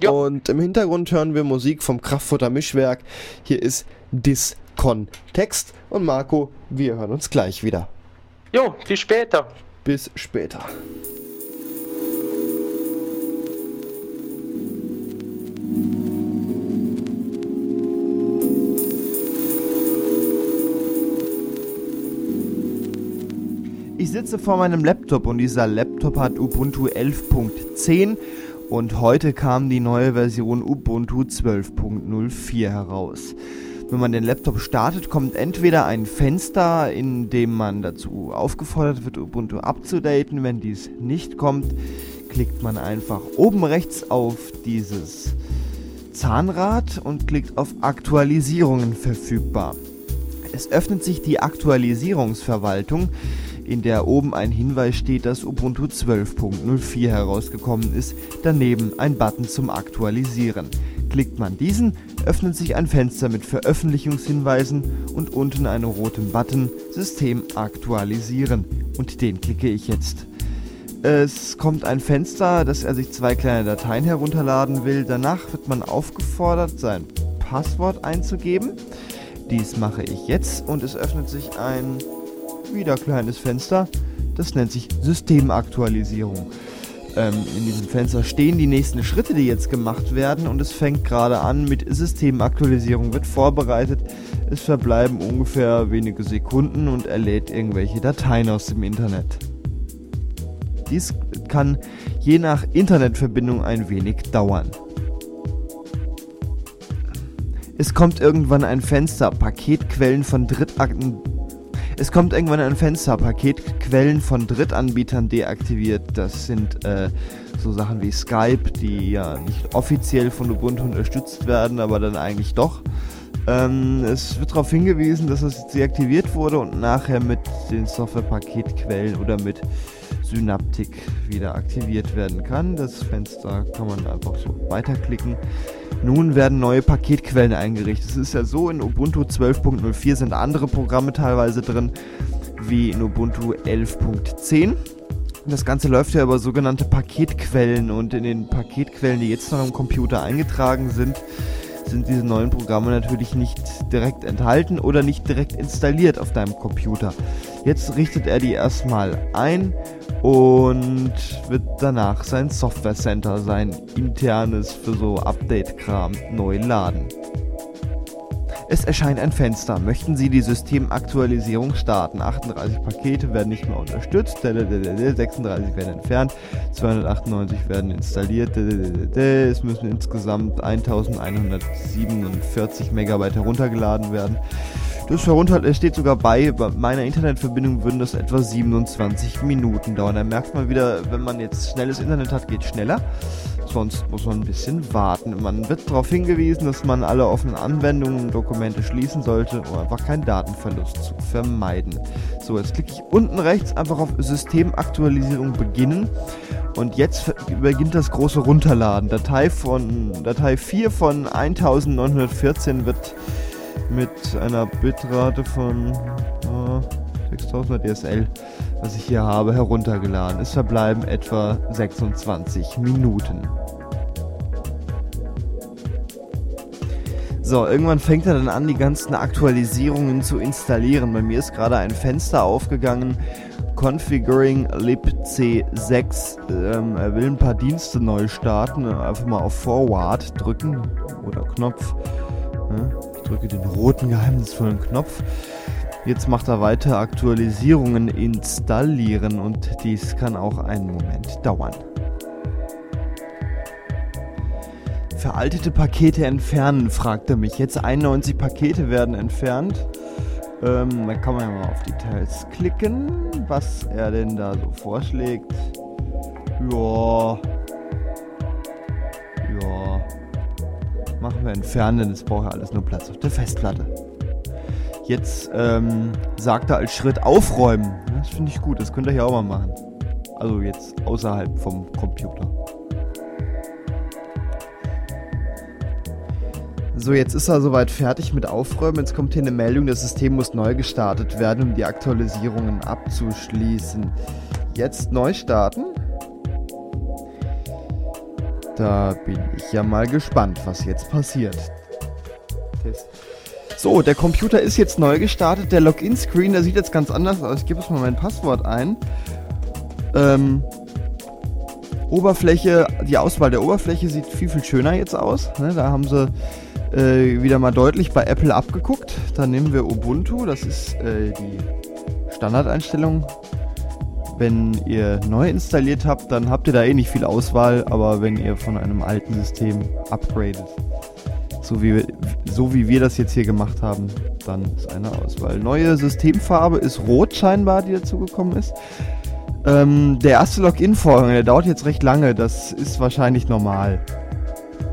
Ja. Und im Hintergrund hören wir Musik vom Kraftfutter Mischwerk. Hier ist Discontext. Und Marco, wir hören uns gleich wieder. Jo, bis später. Bis später. Ich sitze vor meinem Laptop und dieser Laptop hat Ubuntu 11.10 und heute kam die neue Version Ubuntu 12.04 heraus. Wenn man den Laptop startet, kommt entweder ein Fenster, in dem man dazu aufgefordert wird, Ubuntu abzudaten. Wenn dies nicht kommt, klickt man einfach oben rechts auf dieses Zahnrad und klickt auf Aktualisierungen verfügbar. Es öffnet sich die Aktualisierungsverwaltung, in der oben ein Hinweis steht, dass Ubuntu 12.04 herausgekommen ist, daneben ein Button zum Aktualisieren. Klickt man diesen, öffnet sich ein Fenster mit Veröffentlichungshinweisen und unten einen roten Button System aktualisieren und den klicke ich jetzt. Es kommt ein Fenster, dass er sich zwei kleine Dateien herunterladen will. Danach wird man aufgefordert, sein Passwort einzugeben. Dies mache ich jetzt und es öffnet sich ein wieder kleines Fenster. Das nennt sich Systemaktualisierung. Ähm, in diesem Fenster stehen die nächsten Schritte, die jetzt gemacht werden und es fängt gerade an mit Systemaktualisierung, wird vorbereitet. Es verbleiben ungefähr wenige Sekunden und er lädt irgendwelche Dateien aus dem Internet. Dies kann je nach Internetverbindung ein wenig dauern. Es kommt irgendwann ein Fenster, Paketquellen von Drittakten. Es kommt irgendwann ein Fenster, Paketquellen von Drittanbietern deaktiviert. Das sind äh, so Sachen wie Skype, die ja nicht offiziell von Ubuntu unterstützt werden, aber dann eigentlich doch. Ähm, es wird darauf hingewiesen, dass es deaktiviert wurde und nachher mit den Software-Paketquellen oder mit Synaptic wieder aktiviert werden kann. Das Fenster kann man einfach so weiterklicken. Nun werden neue Paketquellen eingerichtet. Es ist ja so, in Ubuntu 12.04 sind andere Programme teilweise drin, wie in Ubuntu 11.10. Das Ganze läuft ja über sogenannte Paketquellen und in den Paketquellen, die jetzt noch im Computer eingetragen sind, sind diese neuen Programme natürlich nicht direkt enthalten oder nicht direkt installiert auf deinem Computer. Jetzt richtet er die erstmal ein und wird danach sein Software Center, sein internes für so Update-Kram neu laden. Es erscheint ein Fenster. Möchten Sie die Systemaktualisierung starten? 38 Pakete werden nicht mehr unterstützt, 36 werden entfernt, 298 werden installiert, es müssen insgesamt 1147 Megabyte heruntergeladen werden. Das herunter, es steht sogar bei, bei meiner Internetverbindung würden das etwa 27 Minuten dauern. Da merkt man wieder, wenn man jetzt schnelles Internet hat, geht schneller. Sonst muss man ein bisschen warten. Man wird darauf hingewiesen, dass man alle offenen Anwendungen und Dokumente schließen sollte, um einfach keinen Datenverlust zu vermeiden. So, jetzt klicke ich unten rechts einfach auf Systemaktualisierung beginnen. Und jetzt beginnt das große Runterladen. Datei, von, Datei 4 von 1914 wird mit einer Bitrate von äh, 6000 DSL, was ich hier habe, heruntergeladen. Es verbleiben etwa 26 Minuten. So, irgendwann fängt er dann an, die ganzen Aktualisierungen zu installieren. Bei mir ist gerade ein Fenster aufgegangen. Configuring libc6. Ähm, er will ein paar Dienste neu starten. Einfach mal auf Forward drücken oder Knopf. Ja, drücke den roten geheimnisvollen Knopf. Jetzt macht er weiter Aktualisierungen installieren und dies kann auch einen Moment dauern. Veraltete Pakete entfernen, fragt er mich. Jetzt 91 Pakete werden entfernt. Ähm, da kann man ja mal auf Details klicken, was er denn da so vorschlägt. Ja. machen wir entfernen, denn es braucht ja alles nur Platz auf der Festplatte. Jetzt ähm, sagt er als Schritt aufräumen. Das finde ich gut, das könnt ihr hier auch mal machen. Also jetzt außerhalb vom Computer. So, jetzt ist er soweit fertig mit Aufräumen. Jetzt kommt hier eine Meldung, das System muss neu gestartet werden, um die Aktualisierungen abzuschließen. Jetzt neu starten. Da bin ich ja mal gespannt, was jetzt passiert. So, der Computer ist jetzt neu gestartet. Der Login-Screen, der sieht jetzt ganz anders aus. Ich gebe jetzt mal mein Passwort ein. Ähm, Oberfläche, die Auswahl der Oberfläche sieht viel, viel schöner jetzt aus. Ne, da haben sie äh, wieder mal deutlich bei Apple abgeguckt. Da nehmen wir Ubuntu, das ist äh, die Standardeinstellung. Wenn ihr neu installiert habt, dann habt ihr da eh nicht viel Auswahl, aber wenn ihr von einem alten System upgradet, so wie, so wie wir das jetzt hier gemacht haben, dann ist eine Auswahl. Neue Systemfarbe ist rot scheinbar, die dazugekommen ist. Ähm, der erste Login-Vorgang, der dauert jetzt recht lange, das ist wahrscheinlich normal.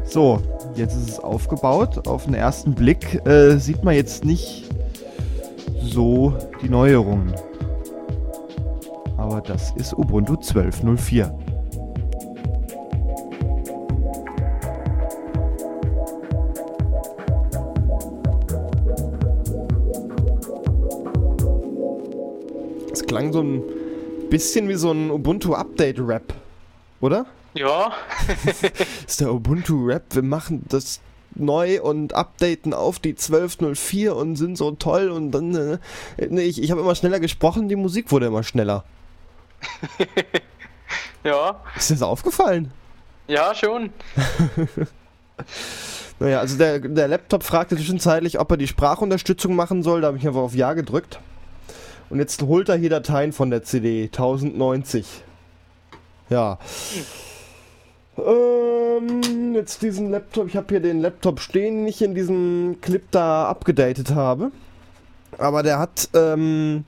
So, Jetzt ist es aufgebaut. Auf den ersten Blick äh, sieht man jetzt nicht so die Neuerungen. Aber das ist Ubuntu 12.04. Es klang so ein bisschen wie so ein Ubuntu Update Rap, oder? Ja. [laughs] ist der Ubuntu Rap. Wir machen das neu und updaten auf die 1204 und sind so toll und dann. Äh, nee, ich, ich habe immer schneller gesprochen, die Musik wurde immer schneller. [laughs] ja. Ist dir das aufgefallen? Ja, schon. [laughs] naja, also der, der Laptop fragte zwischenzeitlich, ob er die Sprachunterstützung machen soll. Da habe ich einfach auf Ja gedrückt. Und jetzt holt er hier Dateien von der CD. 1090. Ja. Hm. Ähm, jetzt diesen Laptop. Ich habe hier den Laptop stehen, den ich in diesem Clip da abgedatet habe. Aber der hat ähm,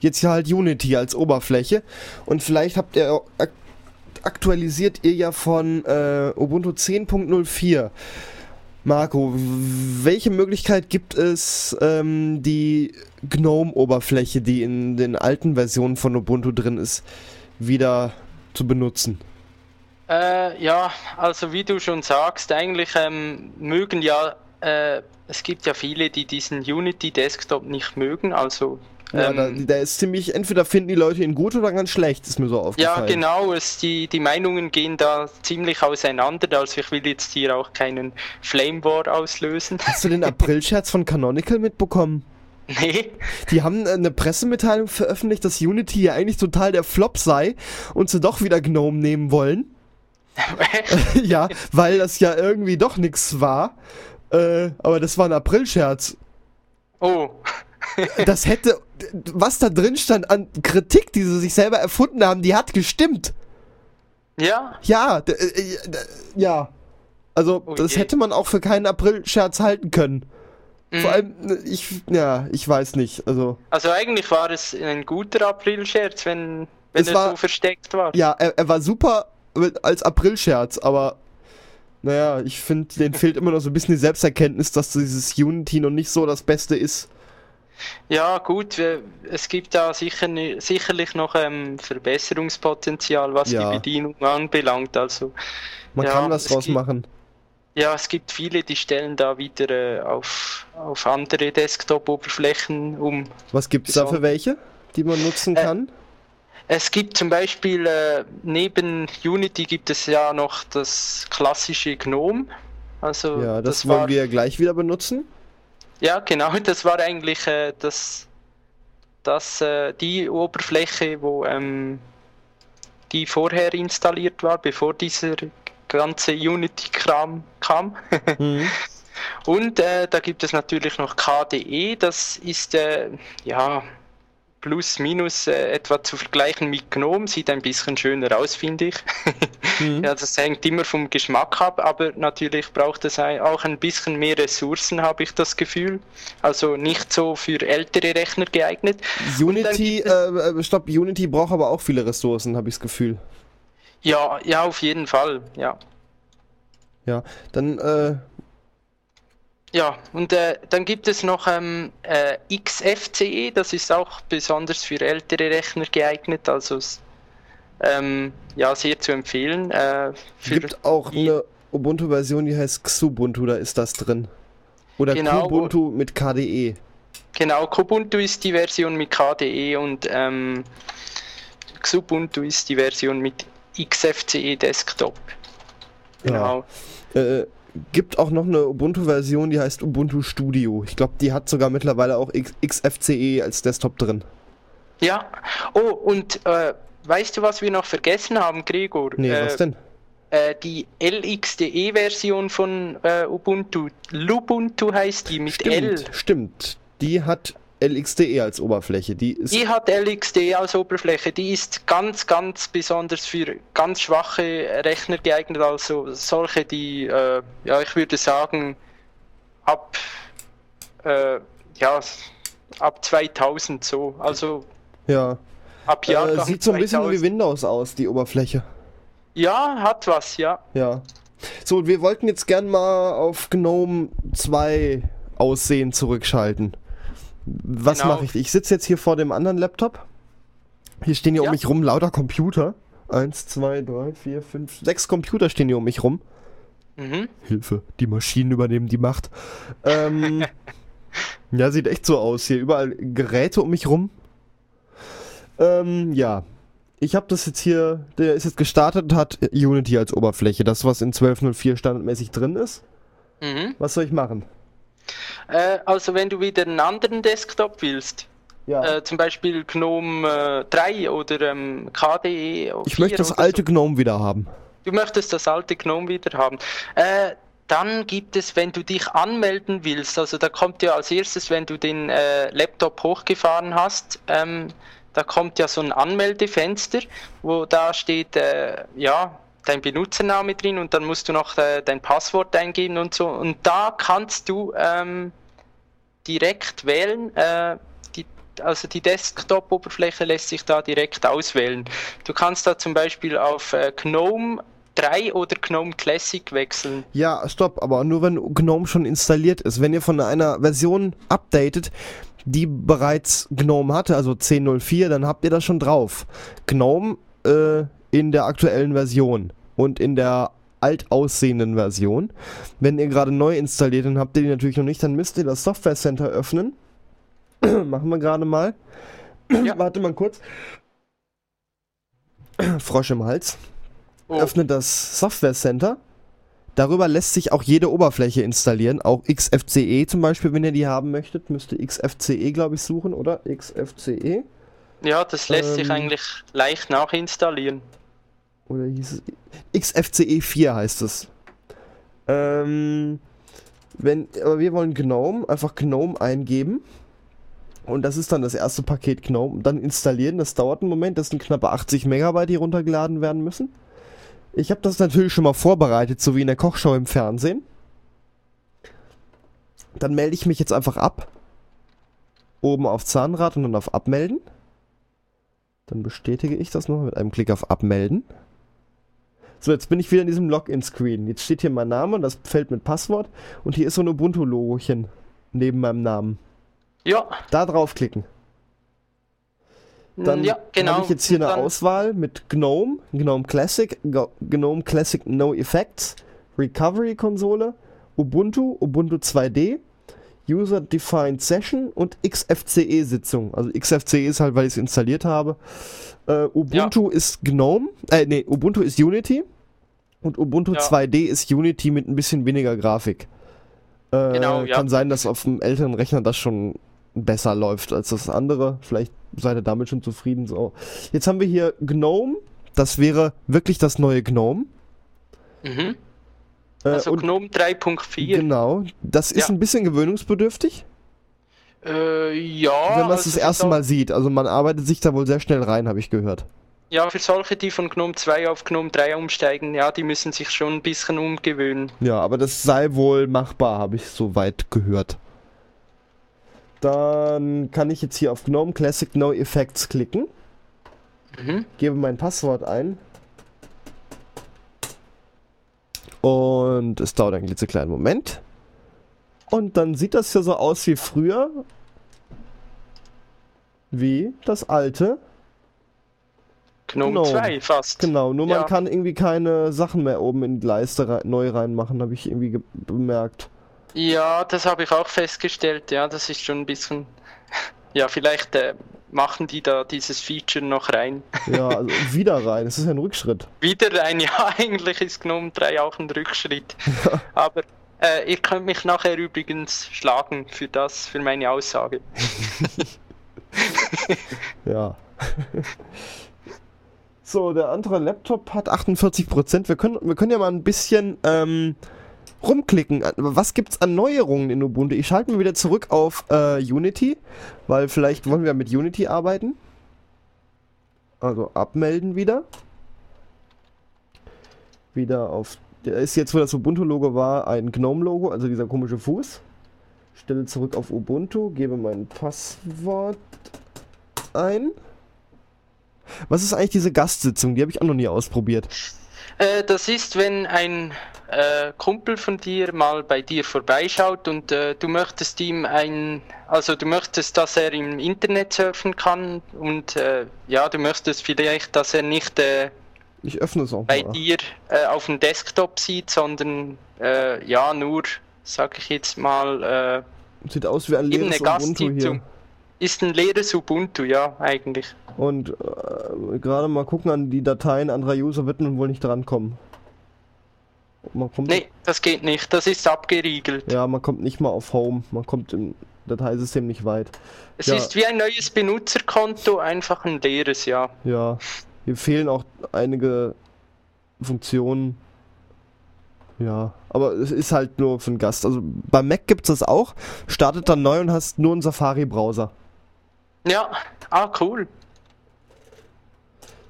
jetzt hier halt Unity als Oberfläche. Und vielleicht habt ihr aktualisiert ihr ja von äh, Ubuntu 10.04. Marco, welche Möglichkeit gibt es, ähm, die GNOME-Oberfläche, die in den alten Versionen von Ubuntu drin ist, wieder zu benutzen? Äh, ja, also wie du schon sagst, eigentlich ähm, mögen ja, äh, es gibt ja viele, die diesen Unity Desktop nicht mögen, also ja, ähm, der ist ziemlich, entweder finden die Leute ihn gut oder ganz schlecht, ist mir so aufgefallen. Ja, genau, es, die, die Meinungen gehen da ziemlich auseinander, also ich will jetzt hier auch keinen Flame War auslösen. Hast du den [laughs] April-Scherz von Canonical mitbekommen? Nee. Die haben eine Pressemitteilung veröffentlicht, dass Unity ja eigentlich total der Flop sei und sie doch wieder Gnome nehmen wollen. [laughs] ja, weil das ja irgendwie doch nichts war. Äh, aber das war ein Aprilscherz. Oh. Das hätte, was da drin stand an Kritik, die sie sich selber erfunden haben, die hat gestimmt. Ja? Ja, äh, ja. Also, okay. das hätte man auch für keinen Aprilscherz halten können. Mhm. Vor allem, äh, ich, ja, ich weiß nicht. Also, also eigentlich war es ein guter Aprilscherz, wenn, wenn es er war, so versteckt war. Ja, er, er war super als Aprilscherz, aber naja, ich finde, denen fehlt immer noch so ein bisschen die Selbsterkenntnis, dass dieses Unity noch nicht so das Beste ist. Ja, gut, es gibt da sicher, sicherlich noch ähm, Verbesserungspotenzial, was ja. die Bedienung anbelangt. Also, Man ja, kann was draus machen. Ja, es gibt viele, die stellen da wieder äh, auf, auf andere Desktop-Oberflächen um. Was gibt es da für welche, die man nutzen äh, kann? Es gibt zum Beispiel äh, neben Unity gibt es ja noch das klassische GNOME. Also ja, das, das wollen war, wir gleich wieder benutzen. Ja, genau. [laughs] Das war eigentlich äh, das, das äh, die Oberfläche, wo ähm, die vorher installiert war, bevor dieser ganze Unity-Kram kam. [laughs] mhm. Und äh, da gibt es natürlich noch KDE. Das ist äh, ja plus minus äh, etwa zu vergleichen mit Gnome. Sieht ein bisschen schöner aus, finde ich. [laughs] mhm. ja, das hängt immer vom Geschmack ab, aber natürlich braucht es auch ein bisschen mehr Ressourcen, habe ich das Gefühl. Also nicht so für ältere Rechner geeignet. Unity, äh, äh, stopp, Unity braucht aber auch viele Ressourcen, habe ich das Gefühl. Ja, ja, auf jeden Fall, ja. Ja, dann äh, ja, und äh, dann gibt es noch ähm, äh, XFCE, das ist auch besonders für ältere Rechner geeignet, also ähm, ja, sehr zu empfehlen. Äh, gibt auch eine Ubuntu-Version, die heißt Xubuntu, da ist das drin. Oder Genau. Kubuntu mit KDE. Genau, Kubuntu ist die Version mit KDE und ähm, Xubuntu ist die Version mit XFCE Desktop. Genau. Äh, gibt auch noch eine Ubuntu-Version, die heißt Ubuntu Studio. Ich glaube, die hat sogar mittlerweile auch XFCE als Desktop drin. Ja. Oh, und äh, weißt du, was wir noch vergessen haben, Gregor? Nee, äh, was denn? Äh, die LXDE-Version von äh, Ubuntu. Lubuntu heißt die mit L. Stimmt, stimmt. Die hat LXDE als Oberfläche. Die ist Die hat LXD als Oberfläche. Die ist ganz, ganz besonders für ganz schwache Rechner geeignet. Also solche, die, äh, ja, ich würde sagen, ab, äh, ja, ab 2000 so. Also ja. ab Äh, Jahrgang sieht so ein bisschen 2000. wie Windows aus, die Oberfläche. Ja, hat was, ja. Ja. So, wir wollten jetzt gern mal auf GNOME 2 Aussehen zurückschalten. Was Genau. mache ich? Ich sitze jetzt hier vor dem anderen Laptop. Hier stehen hier um Ja. mich rum lauter Computer. Eins, zwei, drei, vier, fünf, sechs Computer stehen hier um mich rum. Mhm. Hilfe, die Maschinen übernehmen die Macht. Ähm, [laughs] ja, sieht echt so aus hier. Überall Geräte um mich rum. Ähm, ja. Ich habe das jetzt hier, der ist jetzt gestartet und hat Unity als Oberfläche. Das, was in 12.04 standardmäßig drin ist. Mhm. Was soll ich machen? Äh, also wenn du wieder einen anderen Desktop willst, Ja. äh, zum Beispiel GNOME äh, 3 oder ähm, KDE. ich 4 möchte das oder alte So. GNOME wieder haben. Du möchtest das alte GNOME wieder haben. Äh, dann gibt es, wenn du dich anmelden willst, also da kommt ja als erstes, wenn du den äh, Laptop hochgefahren hast, ähm, da kommt ja so ein Anmeldefenster, wo da steht, äh, ja, dein Benutzername drin und dann musst du noch äh, dein Passwort eingeben und so. Und da kannst du ähm, direkt wählen, äh, also die Desktop-Oberfläche lässt sich da direkt auswählen. Du kannst da zum Beispiel auf äh, GNOME 3 oder GNOME Classic wechseln. Ja, stopp, aber nur wenn GNOME schon installiert ist. Wenn ihr von einer Version updatet, die bereits GNOME hatte, also 10.04, dann habt ihr das schon drauf. GNOME äh, in der aktuellen Version und in der alt aussehenden Version. Wenn ihr gerade neu installiert, dann habt ihr die natürlich noch nicht, dann müsst ihr das Software Center öffnen. [clears throat] Machen wir gerade mal. Ja. [clears throat] Warte mal kurz. [clears throat] Frosch im Hals Oh, öffnet das Software Center. Darüber lässt sich auch jede Oberfläche installieren, auch XFCE zum Beispiel, wenn ihr die haben möchtet, müsst ihr XFCE, glaube ich, suchen, oder? XFCE? ja, das lässt sich ähm, eigentlich leicht nachinstallieren. Oder hieß es? XFCE 4 heißt es. Ähm, wenn, aber wir wollen GNOME, einfach GNOME eingeben. Und das ist dann das erste Paket GNOME. Dann installieren, das dauert einen Moment, das sind knappe 80 Megabyte, die runtergeladen werden müssen. Ich habe das natürlich schon mal vorbereitet, so wie in der Kochshow im Fernsehen. Dann melde ich mich jetzt einfach ab. Oben auf Zahnrad und dann auf Abmelden. Dann bestätige ich das noch mit einem Klick auf Abmelden. So, jetzt bin ich wieder in diesem Login-Screen. Jetzt steht hier mein Name und das Feld mit Passwort. Und hier ist so ein Ubuntu-Logochen neben meinem Namen. Ja, Da draufklicken. Dann ja, genau. habe ich jetzt hier eine dann- Auswahl mit GNOME, GNOME Classic, GNOME Classic No Effects, Recovery Konsole, Ubuntu, Ubuntu 2D, User Defined Session und XFCE Sitzung. Also XFCE ist halt, weil ich es installiert habe. Äh, Ubuntu ist GNOME, äh, nee, Ubuntu ist Unity und Ubuntu Ja. 2D ist Unity mit ein bisschen weniger Grafik. Äh, Genau, ja. Kann sein, dass auf dem älteren Rechner das schon besser läuft als das andere. Vielleicht seid ihr damit schon zufrieden. So. Jetzt haben wir hier GNOME. Das wäre wirklich das neue GNOME. Mhm. Äh, Also und GNOME 3.4. Genau. Das ist Ja. ein bisschen gewöhnungsbedürftig, Äh, ja, wenn man es also das erste Mal sieht. Also man arbeitet sich da wohl sehr schnell rein, habe ich gehört. Ja, für solche, die von GNOME 2 auf GNOME 3 umsteigen, ja, die müssen sich schon ein bisschen umgewöhnen. Ja, aber das sei wohl machbar, habe ich soweit gehört. Dann kann ich jetzt hier auf GNOME Classic No Effects klicken, Mhm. gebe mein Passwort ein. Und es dauert einen klitzekleinen Moment. Und dann sieht das ja so aus wie früher. Wie das alte GNOME Genau. 2 fast. Genau, nur man Ja. kann irgendwie keine Sachen mehr oben in die Leiste rei neu reinmachen, habe ich irgendwie ge- bemerkt. Ja, das habe ich auch festgestellt. Ja, das ist schon ein bisschen. [laughs] Ja, vielleicht äh, machen die da dieses Feature noch rein. Ja, also wieder rein. Das ist ja ein Rückschritt. [laughs] Wieder ein Ja, eigentlich ist GNOME 3 auch ein Rückschritt. [laughs] Aber äh, ihr könnt mich nachher übrigens schlagen für das, für meine Aussage. [laughs] Ja. so, der andere Laptop hat 48%. Wir können, wir können ja mal ein bisschen ähm, rumklicken. Was gibt's an Neuerungen in Ubuntu? Ich schalte mal wieder zurück auf äh, Unity, weil vielleicht wollen wir mit Unity arbeiten. Also abmelden wieder. Wieder auf. Der ist jetzt, wo das Ubuntu-Logo war, ein GNOME-Logo, also dieser komische Fuß. Stelle zurück auf Ubuntu, gebe mein Passwort ein. Was ist eigentlich diese Gastsitzung? Die habe ich auch noch nie ausprobiert. Äh, das ist, wenn ein äh, Kumpel von dir mal bei dir vorbeischaut und äh, du möchtest ihm ein, also du möchtest, dass er im Internet surfen kann und äh, ja, du möchtest vielleicht, dass er nicht äh, Ich öffne es auch bei mal. dir äh, auf dem Desktop sieht, sondern äh, ja, nur, sag ich jetzt mal, Sieht aus wie ein leeres Ubuntu hier. Ist ein leeres Ubuntu, ja, eigentlich. Und gerade mal gucken an die Dateien anderer User wird man wohl nicht drankommen. Man kommt, Nee, das geht nicht, das ist abgeriegelt. Ja, man kommt nicht mal auf Home. Man kommt im Dateisystem nicht weit. Es Ja. ist wie ein neues Benutzerkonto, einfach ein leeres, ja. Ja, hier fehlen auch einige Funktionen. Ja, aber es ist halt nur für einen Gast. Also beim Mac gibt's das auch. Startet dann neu und hast nur einen Safari-Browser. Ja, ah, cool.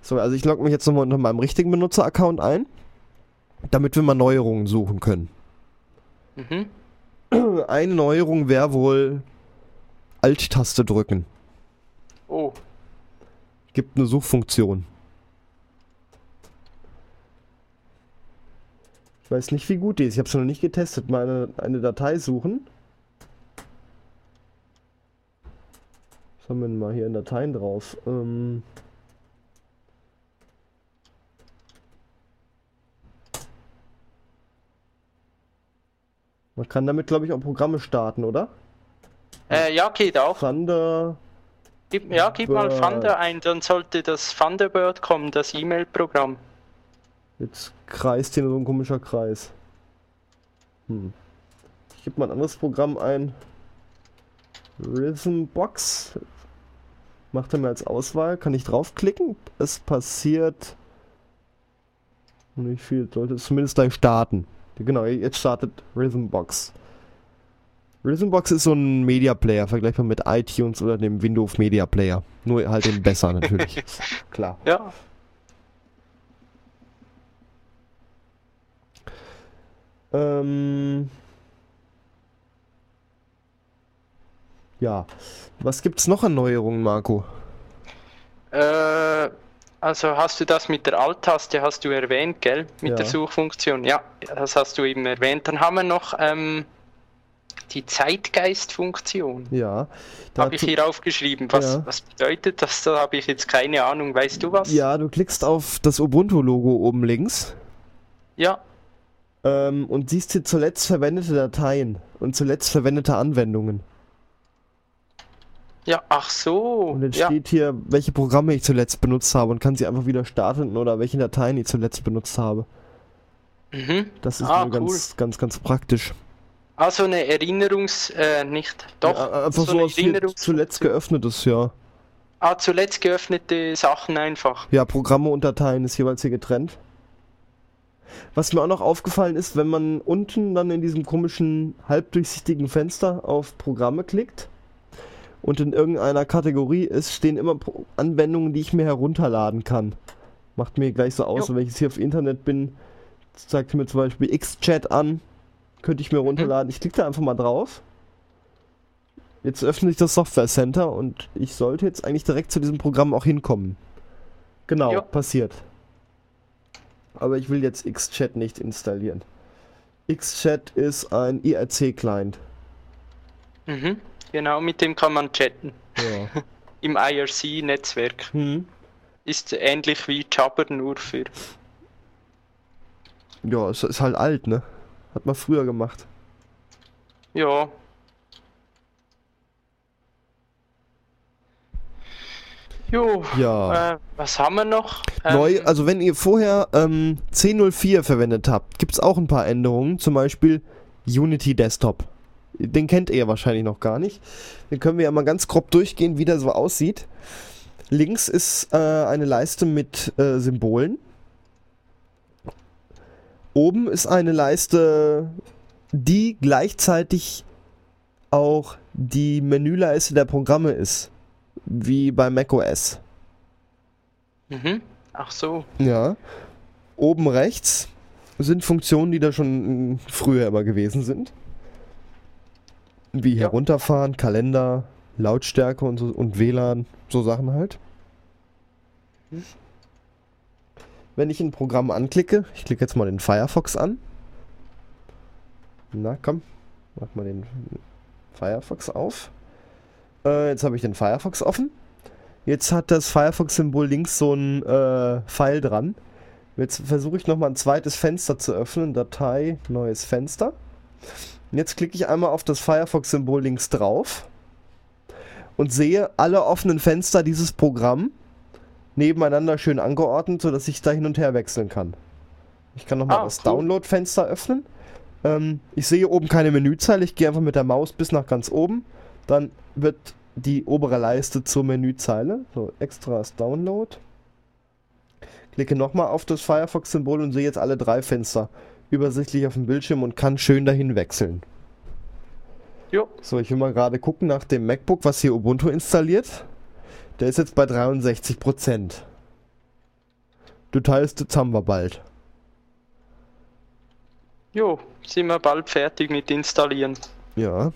So, also ich logge mich jetzt nochmal unter meinem richtigen Benutzer-Account ein, damit wir mal Neuerungen suchen können. Mhm. Eine Neuerung wäre wohl Alt-Taste drücken. Oh, Gibt eine Suchfunktion. Ich weiß nicht, wie gut die ist. Ich habe sie noch nicht getestet. Mal eine, eine Datei suchen. Was haben wir denn mal hier in Dateien drauf? Ähm Man kann damit, glaube ich, auch Programme starten, oder? äh, ja, geht auch. Thunder. Gib, ja, gib mal. Thunder ein, dann sollte das Thunderbird kommen, das E-Mail-Programm. Jetzt kreist hier nur so ein komischer Kreis. Hm. Ich gebe mal ein anderes Programm ein. Rhythmbox. Macht er mir als Auswahl. Kann ich draufklicken? Es passiert. Nicht viel. Sollte es zumindest gleich starten. Genau, jetzt startet Rhythmbox. Rhythmbox ist so ein Media Player, vergleichbar mit iTunes oder dem Windows Media Player. Nur halt den besser natürlich. [laughs] Klar. Ja, Ähm. Ja. Was gibt's noch an Neuerungen, Marco? äh, also hast du das mit der Alt-Taste, hast du erwähnt, gell? Mit Ja. der Suchfunktion. Ja, das hast du eben erwähnt. Dann haben wir noch ähm, die Zeitgeist-Funktion. Ja. Habe ich hier aufgeschrieben. Was, Ja. was bedeutet das? Da habe ich jetzt keine Ahnung. Weißt du was? Ja, du klickst auf das Ubuntu-Logo oben links Ja, ähm, und siehst hier zuletzt verwendete Dateien und zuletzt verwendete Anwendungen. Ja, ach so. Und dann ja. steht hier, welche Programme ich zuletzt benutzt habe und kann sie einfach wieder starten oder welche Dateien ich zuletzt benutzt habe. Mhm. Das ist Ah, nur ganz, ganz, ganz praktisch. Also eine Erinnerungs... Äh, nicht... Doch, Ja, einfach so so Erinnerungs- zuletzt geöffnetes, ja. Ah, zuletzt geöffnete Sachen einfach. Ja, Programme und Dateien ist jeweils hier getrennt. Was mir auch noch aufgefallen ist, wenn man unten dann in diesem komischen halbdurchsichtigen Fenster auf Programme klickt und in irgendeiner Kategorie ist, stehen immer Anwendungen, die ich mir herunterladen kann. Macht mir gleich so aus, wenn ich jetzt hier auf Internet bin, zeigt mir zum Beispiel Xchat an, könnte ich mir runterladen. Ich klicke da einfach mal drauf. Jetzt öffnet sich das Software Center und ich sollte jetzt eigentlich direkt zu diesem Programm auch hinkommen. Genau, Jo. passiert. Aber ich will jetzt Xchat nicht installieren. Xchat ist ein IRC-Client. Mhm. Genau, mit dem kann man chatten. Ja. [laughs] Im IRC-Netzwerk. hm. ist ähnlich wie Jabber, nur für. Ja, es ist halt alt, ne? Hat man früher gemacht. Ja. Jo, Ja. äh, was haben wir noch? Neu, Ähm, also wenn ihr vorher ähm, 10.04 verwendet habt, gibt es auch ein paar Änderungen. Zum Beispiel Unity Desktop. Den kennt ihr wahrscheinlich noch gar nicht. Den können wir ja mal ganz grob durchgehen, wie der so aussieht. Links ist äh, eine Leiste mit äh, Symbolen. Oben ist eine Leiste, die gleichzeitig auch die Menüleiste der Programme ist. Wie bei macOS. mhm. Ach so. Ja. Oben rechts sind Funktionen, die da schon früher immer gewesen sind. Wie Ja. herunterfahren, Kalender, Lautstärke und, so, und WLAN, so Sachen halt. Wenn ich ein Programm anklicke, ich klicke jetzt mal den Firefox an. Na komm, mach mal den Firefox auf. Äh, jetzt habe ich den Firefox offen. Jetzt hat das Firefox-Symbol links so ein äh, Pfeil dran. Jetzt versuche ich nochmal ein zweites Fenster zu öffnen. Datei, neues Fenster. Und jetzt klicke ich einmal auf das Firefox-Symbol links drauf und sehe alle offenen Fenster dieses Programm nebeneinander schön angeordnet, sodass ich da hin und her wechseln kann. Ich kann nochmal Ah, das cool. Download-Fenster öffnen. Ähm, ich sehe oben keine Menüzeile. Ich gehe einfach mit der Maus bis nach ganz oben. Dann wird die obere Leiste zur Menüzeile. So, Extras Download. Klicke nochmal auf das Firefox-Symbol und sehe jetzt alle drei Fenster übersichtlich auf dem Bildschirm und kann schön dahin wechseln. Jo. So, ich will mal gerade gucken nach dem MacBook, was hier Ubuntu installiert. Der ist jetzt bei 63%. Du teilst, jetzt haben wir bald. Jo, sind wir bald fertig mit installieren. Ja.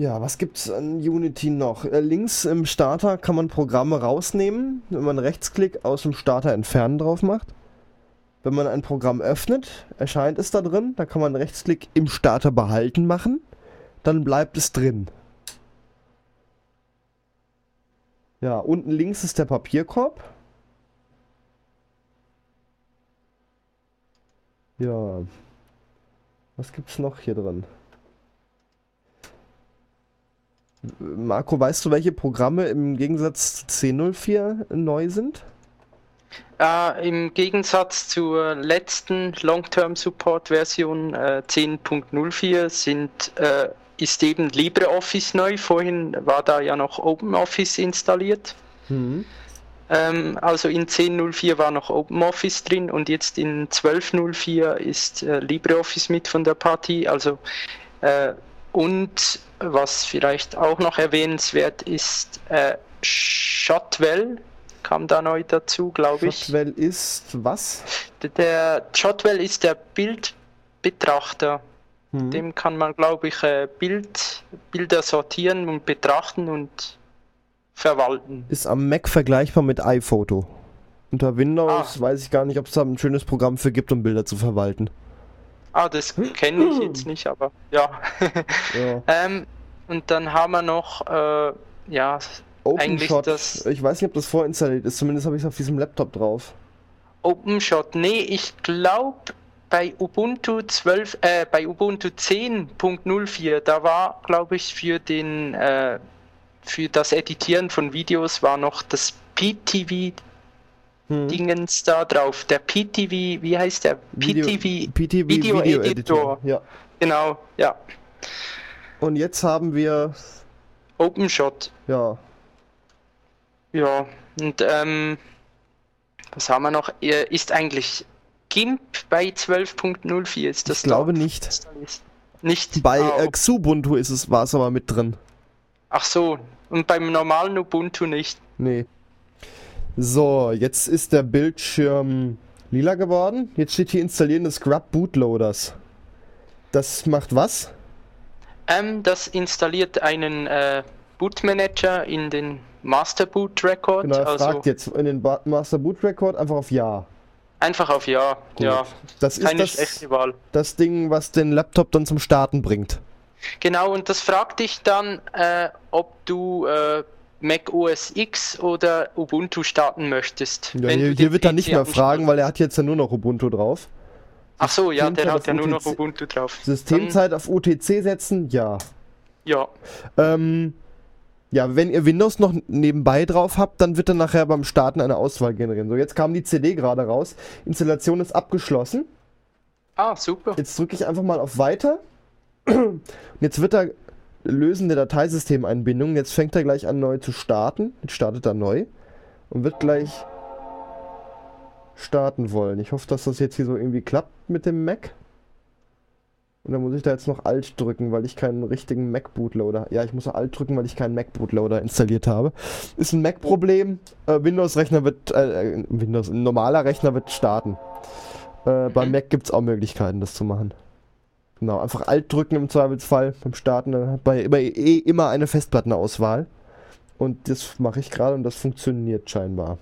Ja, was gibt's an Unity noch? Äh, links im Starter kann man Programme rausnehmen, wenn man Rechtsklick aus dem Starter entfernen drauf macht. Wenn man ein Programm öffnet, erscheint es da drin, da kann man Rechtsklick im Starter behalten machen, dann bleibt es drin. Ja, unten links ist der Papierkorb. Ja. Was gibt's noch hier drin? Marco, weißt du, welche Programme im Gegensatz zu 10.04 neu sind? Äh, Im Gegensatz zur letzten Long-Term Support Version äh, 10.04 sind äh, ist eben LibreOffice neu. Vorhin war da ja noch OpenOffice installiert. Hm. Ähm, also in 10.04 war noch OpenOffice drin und jetzt in 12.04 ist äh, LibreOffice mit von der Partie. Also äh, und was vielleicht auch noch erwähnenswert ist, äh, Shotwell kam da neu dazu, glaube ich. Shotwell ist was? Der Shotwell ist der Bildbetrachter. Hm. Dem kann man, glaube ich, äh, Bild, Bilder sortieren und betrachten und verwalten. Ist am Mac vergleichbar mit iPhoto. Unter Windows Ah. weiß ich gar nicht, ob es da ein schönes Programm für gibt, um Bilder zu verwalten. Ah, das kenne ich jetzt nicht, aber ja. Ja. [laughs] ähm, und dann haben wir noch, äh, ja, Eigentlich OpenShot, das- ich weiß nicht, ob das vorinstalliert ist, zumindest habe ich es auf diesem Laptop drauf. OpenShot. Nee, ich glaube bei Ubuntu 12, äh, bei Ubuntu 10.04, da war, glaube ich, für den, äh, für das Editieren von Videos war noch das PTV Hm. Dingens da drauf. Der PTV, wie heißt der? PTV, PTV Video Video, Editor. Editor. Ja. genau, ja. Und jetzt haben wir, OpenShot. ja, Ja, und ähm, was haben wir noch? Ist eigentlich GIMP bei 12.04? Ist das ich glaube da? nicht. Nicht Bei Ah, äh, Xubuntu ist es, war es aber mit drin. Ach so, und beim normalen Ubuntu nicht. Nee. So, jetzt ist der Bildschirm lila geworden. Jetzt steht hier installieren des Scrub Bootloaders. Das macht was? Ähm, das installiert einen äh, Bootmanager in den Master Boot Record. Genau, er also fragt jetzt in den Ba- Master Boot Record einfach auf Ja. einfach auf Ja. Gut. Ja, Das ist keine das, schlechte Wahl. das Ding, was den Laptop dann zum Starten bringt. Genau, und das fragt dich dann, äh, ob du äh, Mac OS X oder Ubuntu starten möchtest. Ja, hier, hier wird er nicht mehr fragen, weil er hat jetzt ja nur noch Ubuntu drauf. Ach so, ja, der hat ja nur noch Ubuntu drauf. Systemzeit Dann, auf UTC setzen, ja. Ja. Ähm, ja, wenn ihr Windows noch nebenbei drauf habt, dann wird er nachher beim Starten eine Auswahl generieren. So, jetzt kam die CD gerade raus. Installation ist abgeschlossen. Ah, super. Jetzt drücke ich einfach mal auf Weiter. Und jetzt wird er lösen der Dateisystemeinbindung. Jetzt fängt er gleich an neu zu starten. Jetzt startet er neu. Und wird gleich starten wollen. Ich hoffe, dass das jetzt hier so irgendwie klappt mit dem Mac. Und dann muss ich da jetzt noch Alt drücken, weil ich keinen richtigen Mac-Bootloader. Ja, ich muss Alt drücken, weil ich keinen Mac-Bootloader installiert habe. Ist ein Mac-Problem. Äh, Windows-Rechner wird. Äh, Windows, ein normaler Rechner wird starten. Äh, mhm. Beim Mac gibt es auch Möglichkeiten, das zu machen. Genau, einfach Alt drücken im Zweifelsfall beim Starten. Dann hat man eh immer eine Festplattenauswahl. Und das mache ich gerade und das funktioniert scheinbar.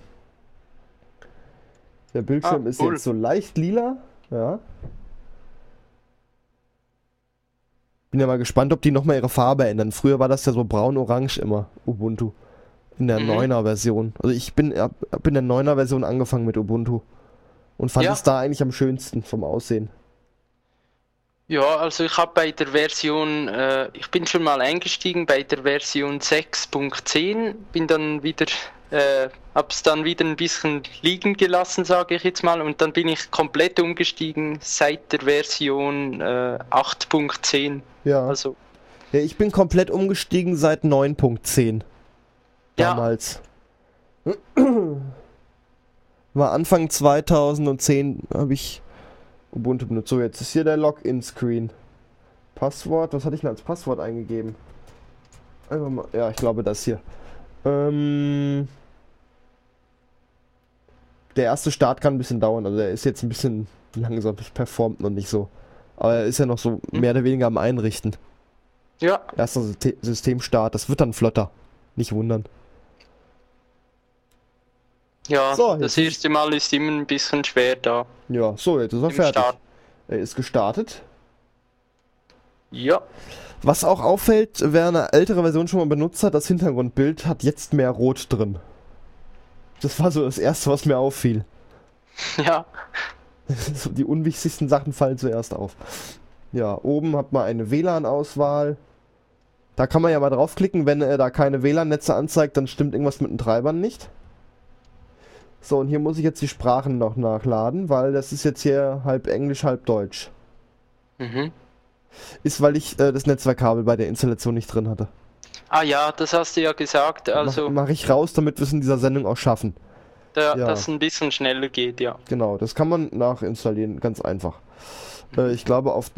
Der Bildschirm ah, ist jetzt so leicht lila. Ja. Bin ja mal gespannt, ob die nochmal ihre Farbe ändern. Früher war das ja so braun-orange immer, Ubuntu. In der mhm. 9er Version. Also ich bin ab, in der 9er Version angefangen mit Ubuntu. Und fand ja. es da eigentlich am schönsten vom Aussehen. Ja, also ich habe bei der Version, äh, ich bin schon mal eingestiegen bei der Version 6.10, bin dann wieder äh, habe es dann wieder ein bisschen liegen gelassen, sage ich jetzt mal, und dann bin ich komplett umgestiegen seit der Version äh, 8.10. Ja. Also. Ja, ich bin komplett umgestiegen seit 9.10. Damals. Ja. [clears throat] War Anfang 2010 habe ich Ubuntu benutzt. So, jetzt ist hier der Login-Screen. Passwort, was hatte ich denn als Passwort eingegeben? Einfach mal, ja, ich glaube das hier. Ähm, der erste Start kann ein bisschen dauern. Also er ist jetzt ein bisschen langsam, performt noch nicht so. Aber er ist ja noch so hm. mehr oder weniger am Einrichten. Ja. Erster Systemstart, das wird dann flotter. Nicht wundern. Ja, so, das erste Mal ist immer ein bisschen schwer da. Ja, so, jetzt ist er fertig. Start. Er ist gestartet. Ja. Was auch auffällt, wer eine ältere Version schon mal benutzt hat, das Hintergrundbild hat jetzt mehr Rot drin. Das war so das Erste, was mir auffiel. [laughs] Ja. [laughs] die unwichtigsten Sachen fallen zuerst auf. Ja, oben hat man eine WLAN-Auswahl. Da kann man ja mal draufklicken, wenn er da keine WLAN-Netze anzeigt, dann stimmt irgendwas mit den Treibern nicht. So, und hier muss ich jetzt die Sprachen noch nachladen, weil das ist jetzt hier halb Englisch, halb Deutsch. Mhm. Ist, weil ich äh, das Netzwerkkabel bei der Installation nicht drin hatte. Ah ja, das hast du ja gesagt. Also mache mach ich raus, damit wir es in dieser Sendung auch schaffen. Da, ja. Dass es ein bisschen schneller geht, ja. Genau, das kann man nachinstallieren, ganz einfach. Äh, ich glaube auf.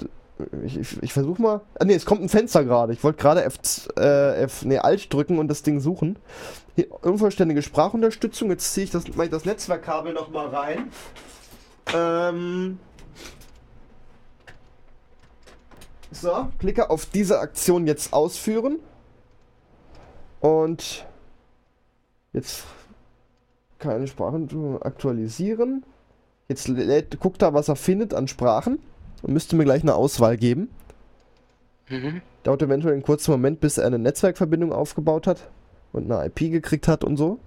Ich, ich, ich versuche mal. Ah, ne, es kommt ein Fenster gerade. Ich wollte gerade F, äh, F, nee, Alt drücken und das Ding suchen. Unvollständige Sprachunterstützung. Jetzt ziehe ich das, ich das Netzwerkkabel nochmal rein. Ähm. So, klicke auf diese Aktion jetzt ausführen. Und jetzt keine Sprachen aktualisieren. Jetzt lädt, guckt er, was er findet an Sprachen und müsste mir gleich eine Auswahl geben. Mhm. Dauert eventuell einen kurzen Moment, bis er eine Netzwerkverbindung aufgebaut hat und eine IP gekriegt hat und so.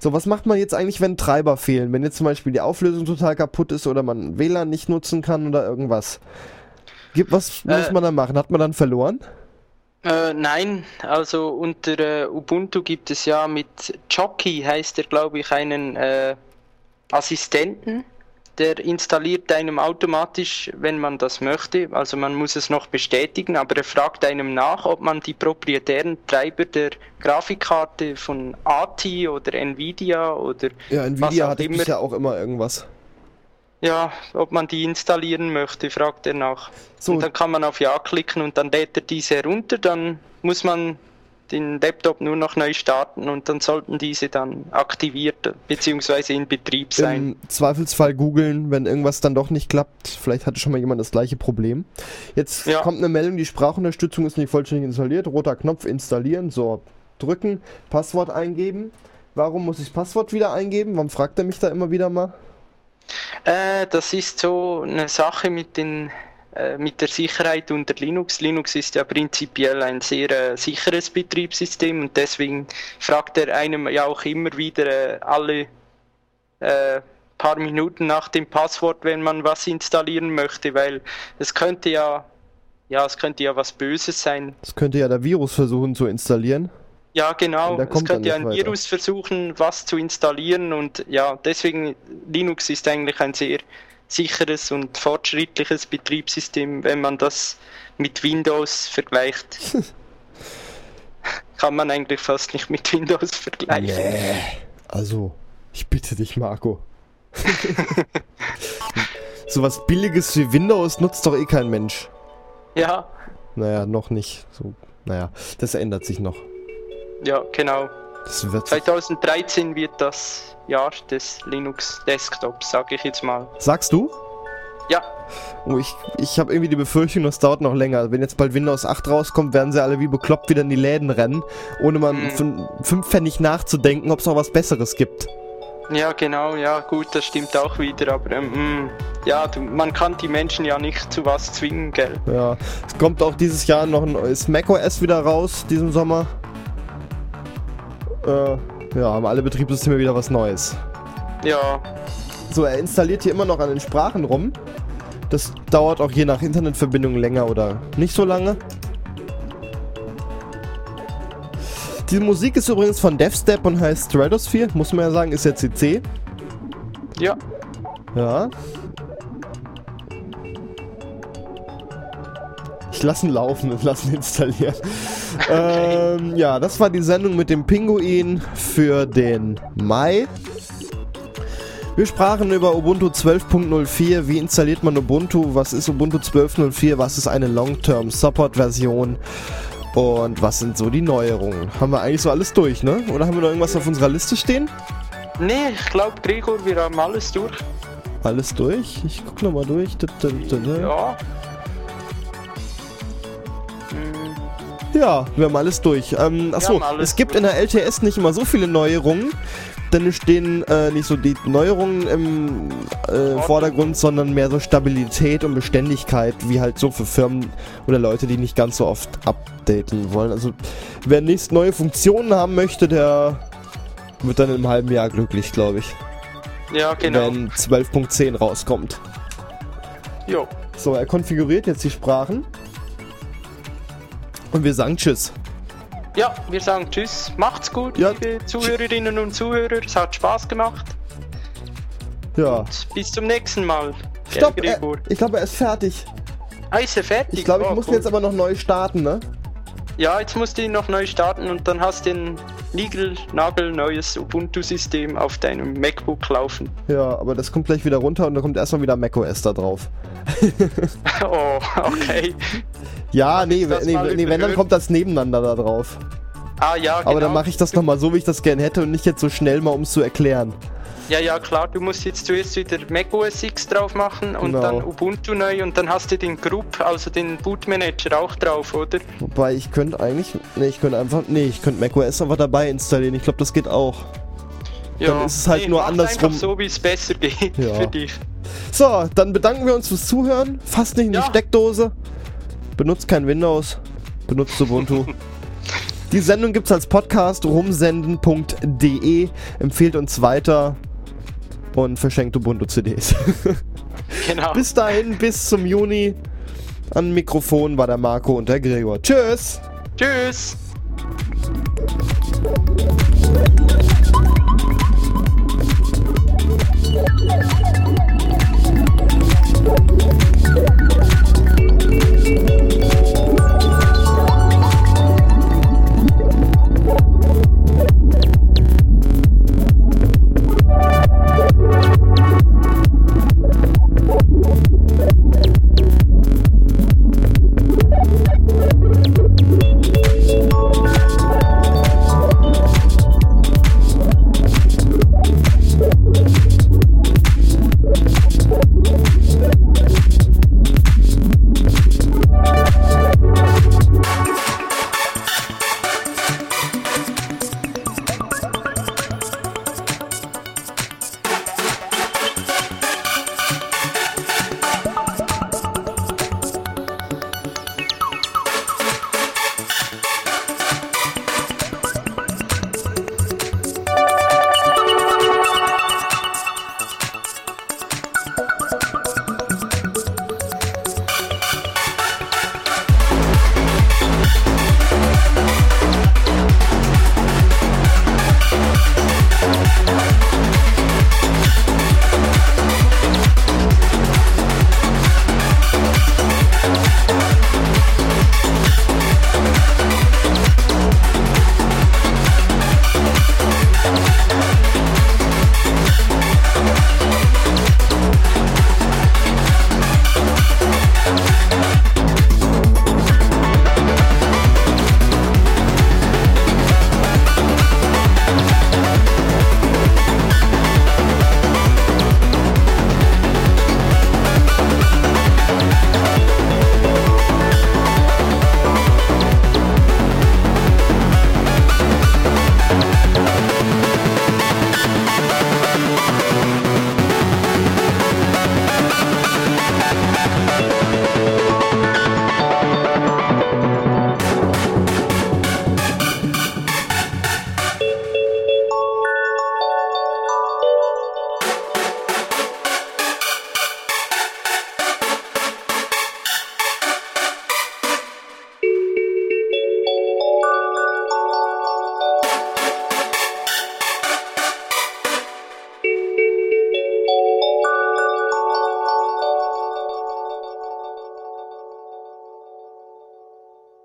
So, was macht man jetzt eigentlich, wenn Treiber fehlen? Wenn jetzt zum Beispiel die Auflösung total kaputt ist oder man WLAN nicht nutzen kann oder irgendwas? Was äh, muss man dann machen? Hat man dann verloren? Äh, nein, also unter äh, Ubuntu gibt es ja mit Jockey, heißt er glaube ich, einen äh, Assistenten, der installiert einem automatisch, wenn man das möchte. Also man muss es noch bestätigen, aber er fragt einem nach, ob man die proprietären Treiber der Grafikkarte von AT oder Nvidia oder ja, Nvidia hatte immer, ja auch immer irgendwas. Ja, ob man die installieren möchte, fragt er nach. So. Und dann kann man auf Ja klicken und dann lädt er diese herunter, dann muss man den Laptop nur noch neu starten und dann sollten diese dann aktiviert bzw. in Betrieb sein. Im Zweifelsfall googeln, wenn irgendwas dann doch nicht klappt. Vielleicht hatte schon mal jemand das gleiche Problem. Jetzt ja. kommt eine Meldung, die Sprachunterstützung ist nicht vollständig installiert. Roter Knopf installieren. So, drücken, Passwort eingeben. Warum muss ich das Passwort wieder eingeben? Warum fragt er mich da immer wieder mal? Äh, das ist so eine Sache mit den mit der Sicherheit unter Linux. Linux ist ja prinzipiell ein sehr äh, sicheres Betriebssystem und deswegen fragt er einem ja auch immer wieder äh, alle äh, paar Minuten nach dem Passwort, wenn man was installieren möchte, weil es könnte ja, ja, es könnte ja was Böses sein. Es könnte ja der Virus versuchen zu installieren. Ja, genau. Es könnte ja ein weiter. Virus versuchen, was zu installieren und ja, deswegen Linux ist eigentlich ein sehr sicheres und fortschrittliches Betriebssystem, wenn man das mit Windows vergleicht. [laughs] Kann man eigentlich fast nicht mit Windows vergleichen. Nee. Also, ich bitte dich, Marco. [laughs] [laughs] so was Billiges wie Windows nutzt doch eh kein Mensch. Ja. Naja, noch nicht. So, naja, das ändert sich noch. Ja, genau. 2013 wird das Jahr des Linux Desktops, sage ich jetzt mal. Sagst du? Ja. Oh, ich ich habe irgendwie die Befürchtung, das dauert noch länger. Wenn jetzt bald Windows 8 rauskommt, werden sie alle wie bekloppt wieder in die Läden rennen, ohne mal mhm. fünf Pfennig nachzudenken, ob es noch was Besseres gibt. Ja, genau, ja, gut, das stimmt auch wieder, aber ähm, mm, ja, du, man kann die Menschen ja nicht zu was zwingen, gell? Ja, es kommt auch dieses Jahr noch ein neues macOS wieder raus, diesen Sommer. Äh, ja, haben alle Betriebssysteme wieder was Neues. Ja. So, er installiert hier immer noch an den Sprachen rum. Das dauert auch je nach Internetverbindung länger oder nicht so lange. Die Musik ist übrigens von DevStep und heißt Stratosphere, muss man ja sagen, ist ja CC. Ja. Ja. Ich lasse ihn laufen und lasse ihn installieren. Okay. Ähm, ja, das war die Sendung mit dem Pinguin für den Mai. Wir sprachen über Ubuntu 12.04. Wie installiert man Ubuntu? Was ist Ubuntu 12.04? Was ist eine Long-Term Support-Version? Und was sind so die Neuerungen? Haben wir eigentlich so alles durch, ne? Oder haben wir noch irgendwas auf unserer Liste stehen? Nee, ich glaube, Gregor, wir haben alles durch. Alles durch? Ich guck nochmal durch. Ja. Ja, wir haben alles durch. Ähm, achso, es gibt durch. in der LTS nicht immer so viele Neuerungen dann stehen äh, nicht so die Neuerungen im äh, Vordergrund, sondern mehr so Stabilität und Beständigkeit, wie halt so für Firmen oder Leute, die nicht ganz so oft updaten wollen. Also wer nächst neue Funktionen haben möchte, der wird dann im halben Jahr glücklich, glaube ich. Ja, genau. Wenn 12.10 rauskommt. Jo. So, er konfiguriert jetzt die Sprachen. Und wir sagen Tschüss. Ja, wir sagen Tschüss. Macht's gut, ja. liebe Zuhörerinnen und Zuhörer. Es hat Spaß gemacht. Ja. Und bis zum nächsten Mal. Stopp, er, ich glaube, er ist fertig. Ah, ist er fertig? Ich glaube, ich oh, muss cool. jetzt aber noch neu starten, ne? Ja, jetzt musst du ihn noch neu starten und dann hast du ein Nigel, neues Ubuntu-System auf deinem MacBook laufen. [laughs] Ja, aber das kommt gleich wieder runter und dann kommt erstmal wieder macOS da drauf. [laughs] oh, okay. Ja, nee, nee, nee wenn, dann kommt das nebeneinander da drauf. Ah, ja, genau. Aber dann genau. mache ich das nochmal so, wie ich das gerne hätte und nicht jetzt so schnell mal, um es zu erklären. Ja, ja, klar, du musst jetzt zuerst wieder Mac OS X drauf machen und genau. dann Ubuntu neu und dann hast du den Group, also den Bootmanager auch drauf, oder? Wobei, ich könnte eigentlich, nee, ich könnte einfach, nee, ich könnte Mac OS einfach dabei installieren, ich glaube, das geht auch. Ja, dann ist es halt nee, nur andersrum. Einfach so, wie es besser geht ja. für dich. So, dann bedanken wir uns fürs Zuhören. Fasst nicht in ja. die Steckdose. Benutzt kein Windows. Benutzt Ubuntu. [laughs] Die Sendung gibt es als Podcast rumsenden.de. Empfehlt uns weiter und verschenkt Ubuntu-CDs. [laughs] Genau. bis dahin, bis zum Juni. An Mikrofon war der Marco und der Gregor. Tschüss. Tschüss.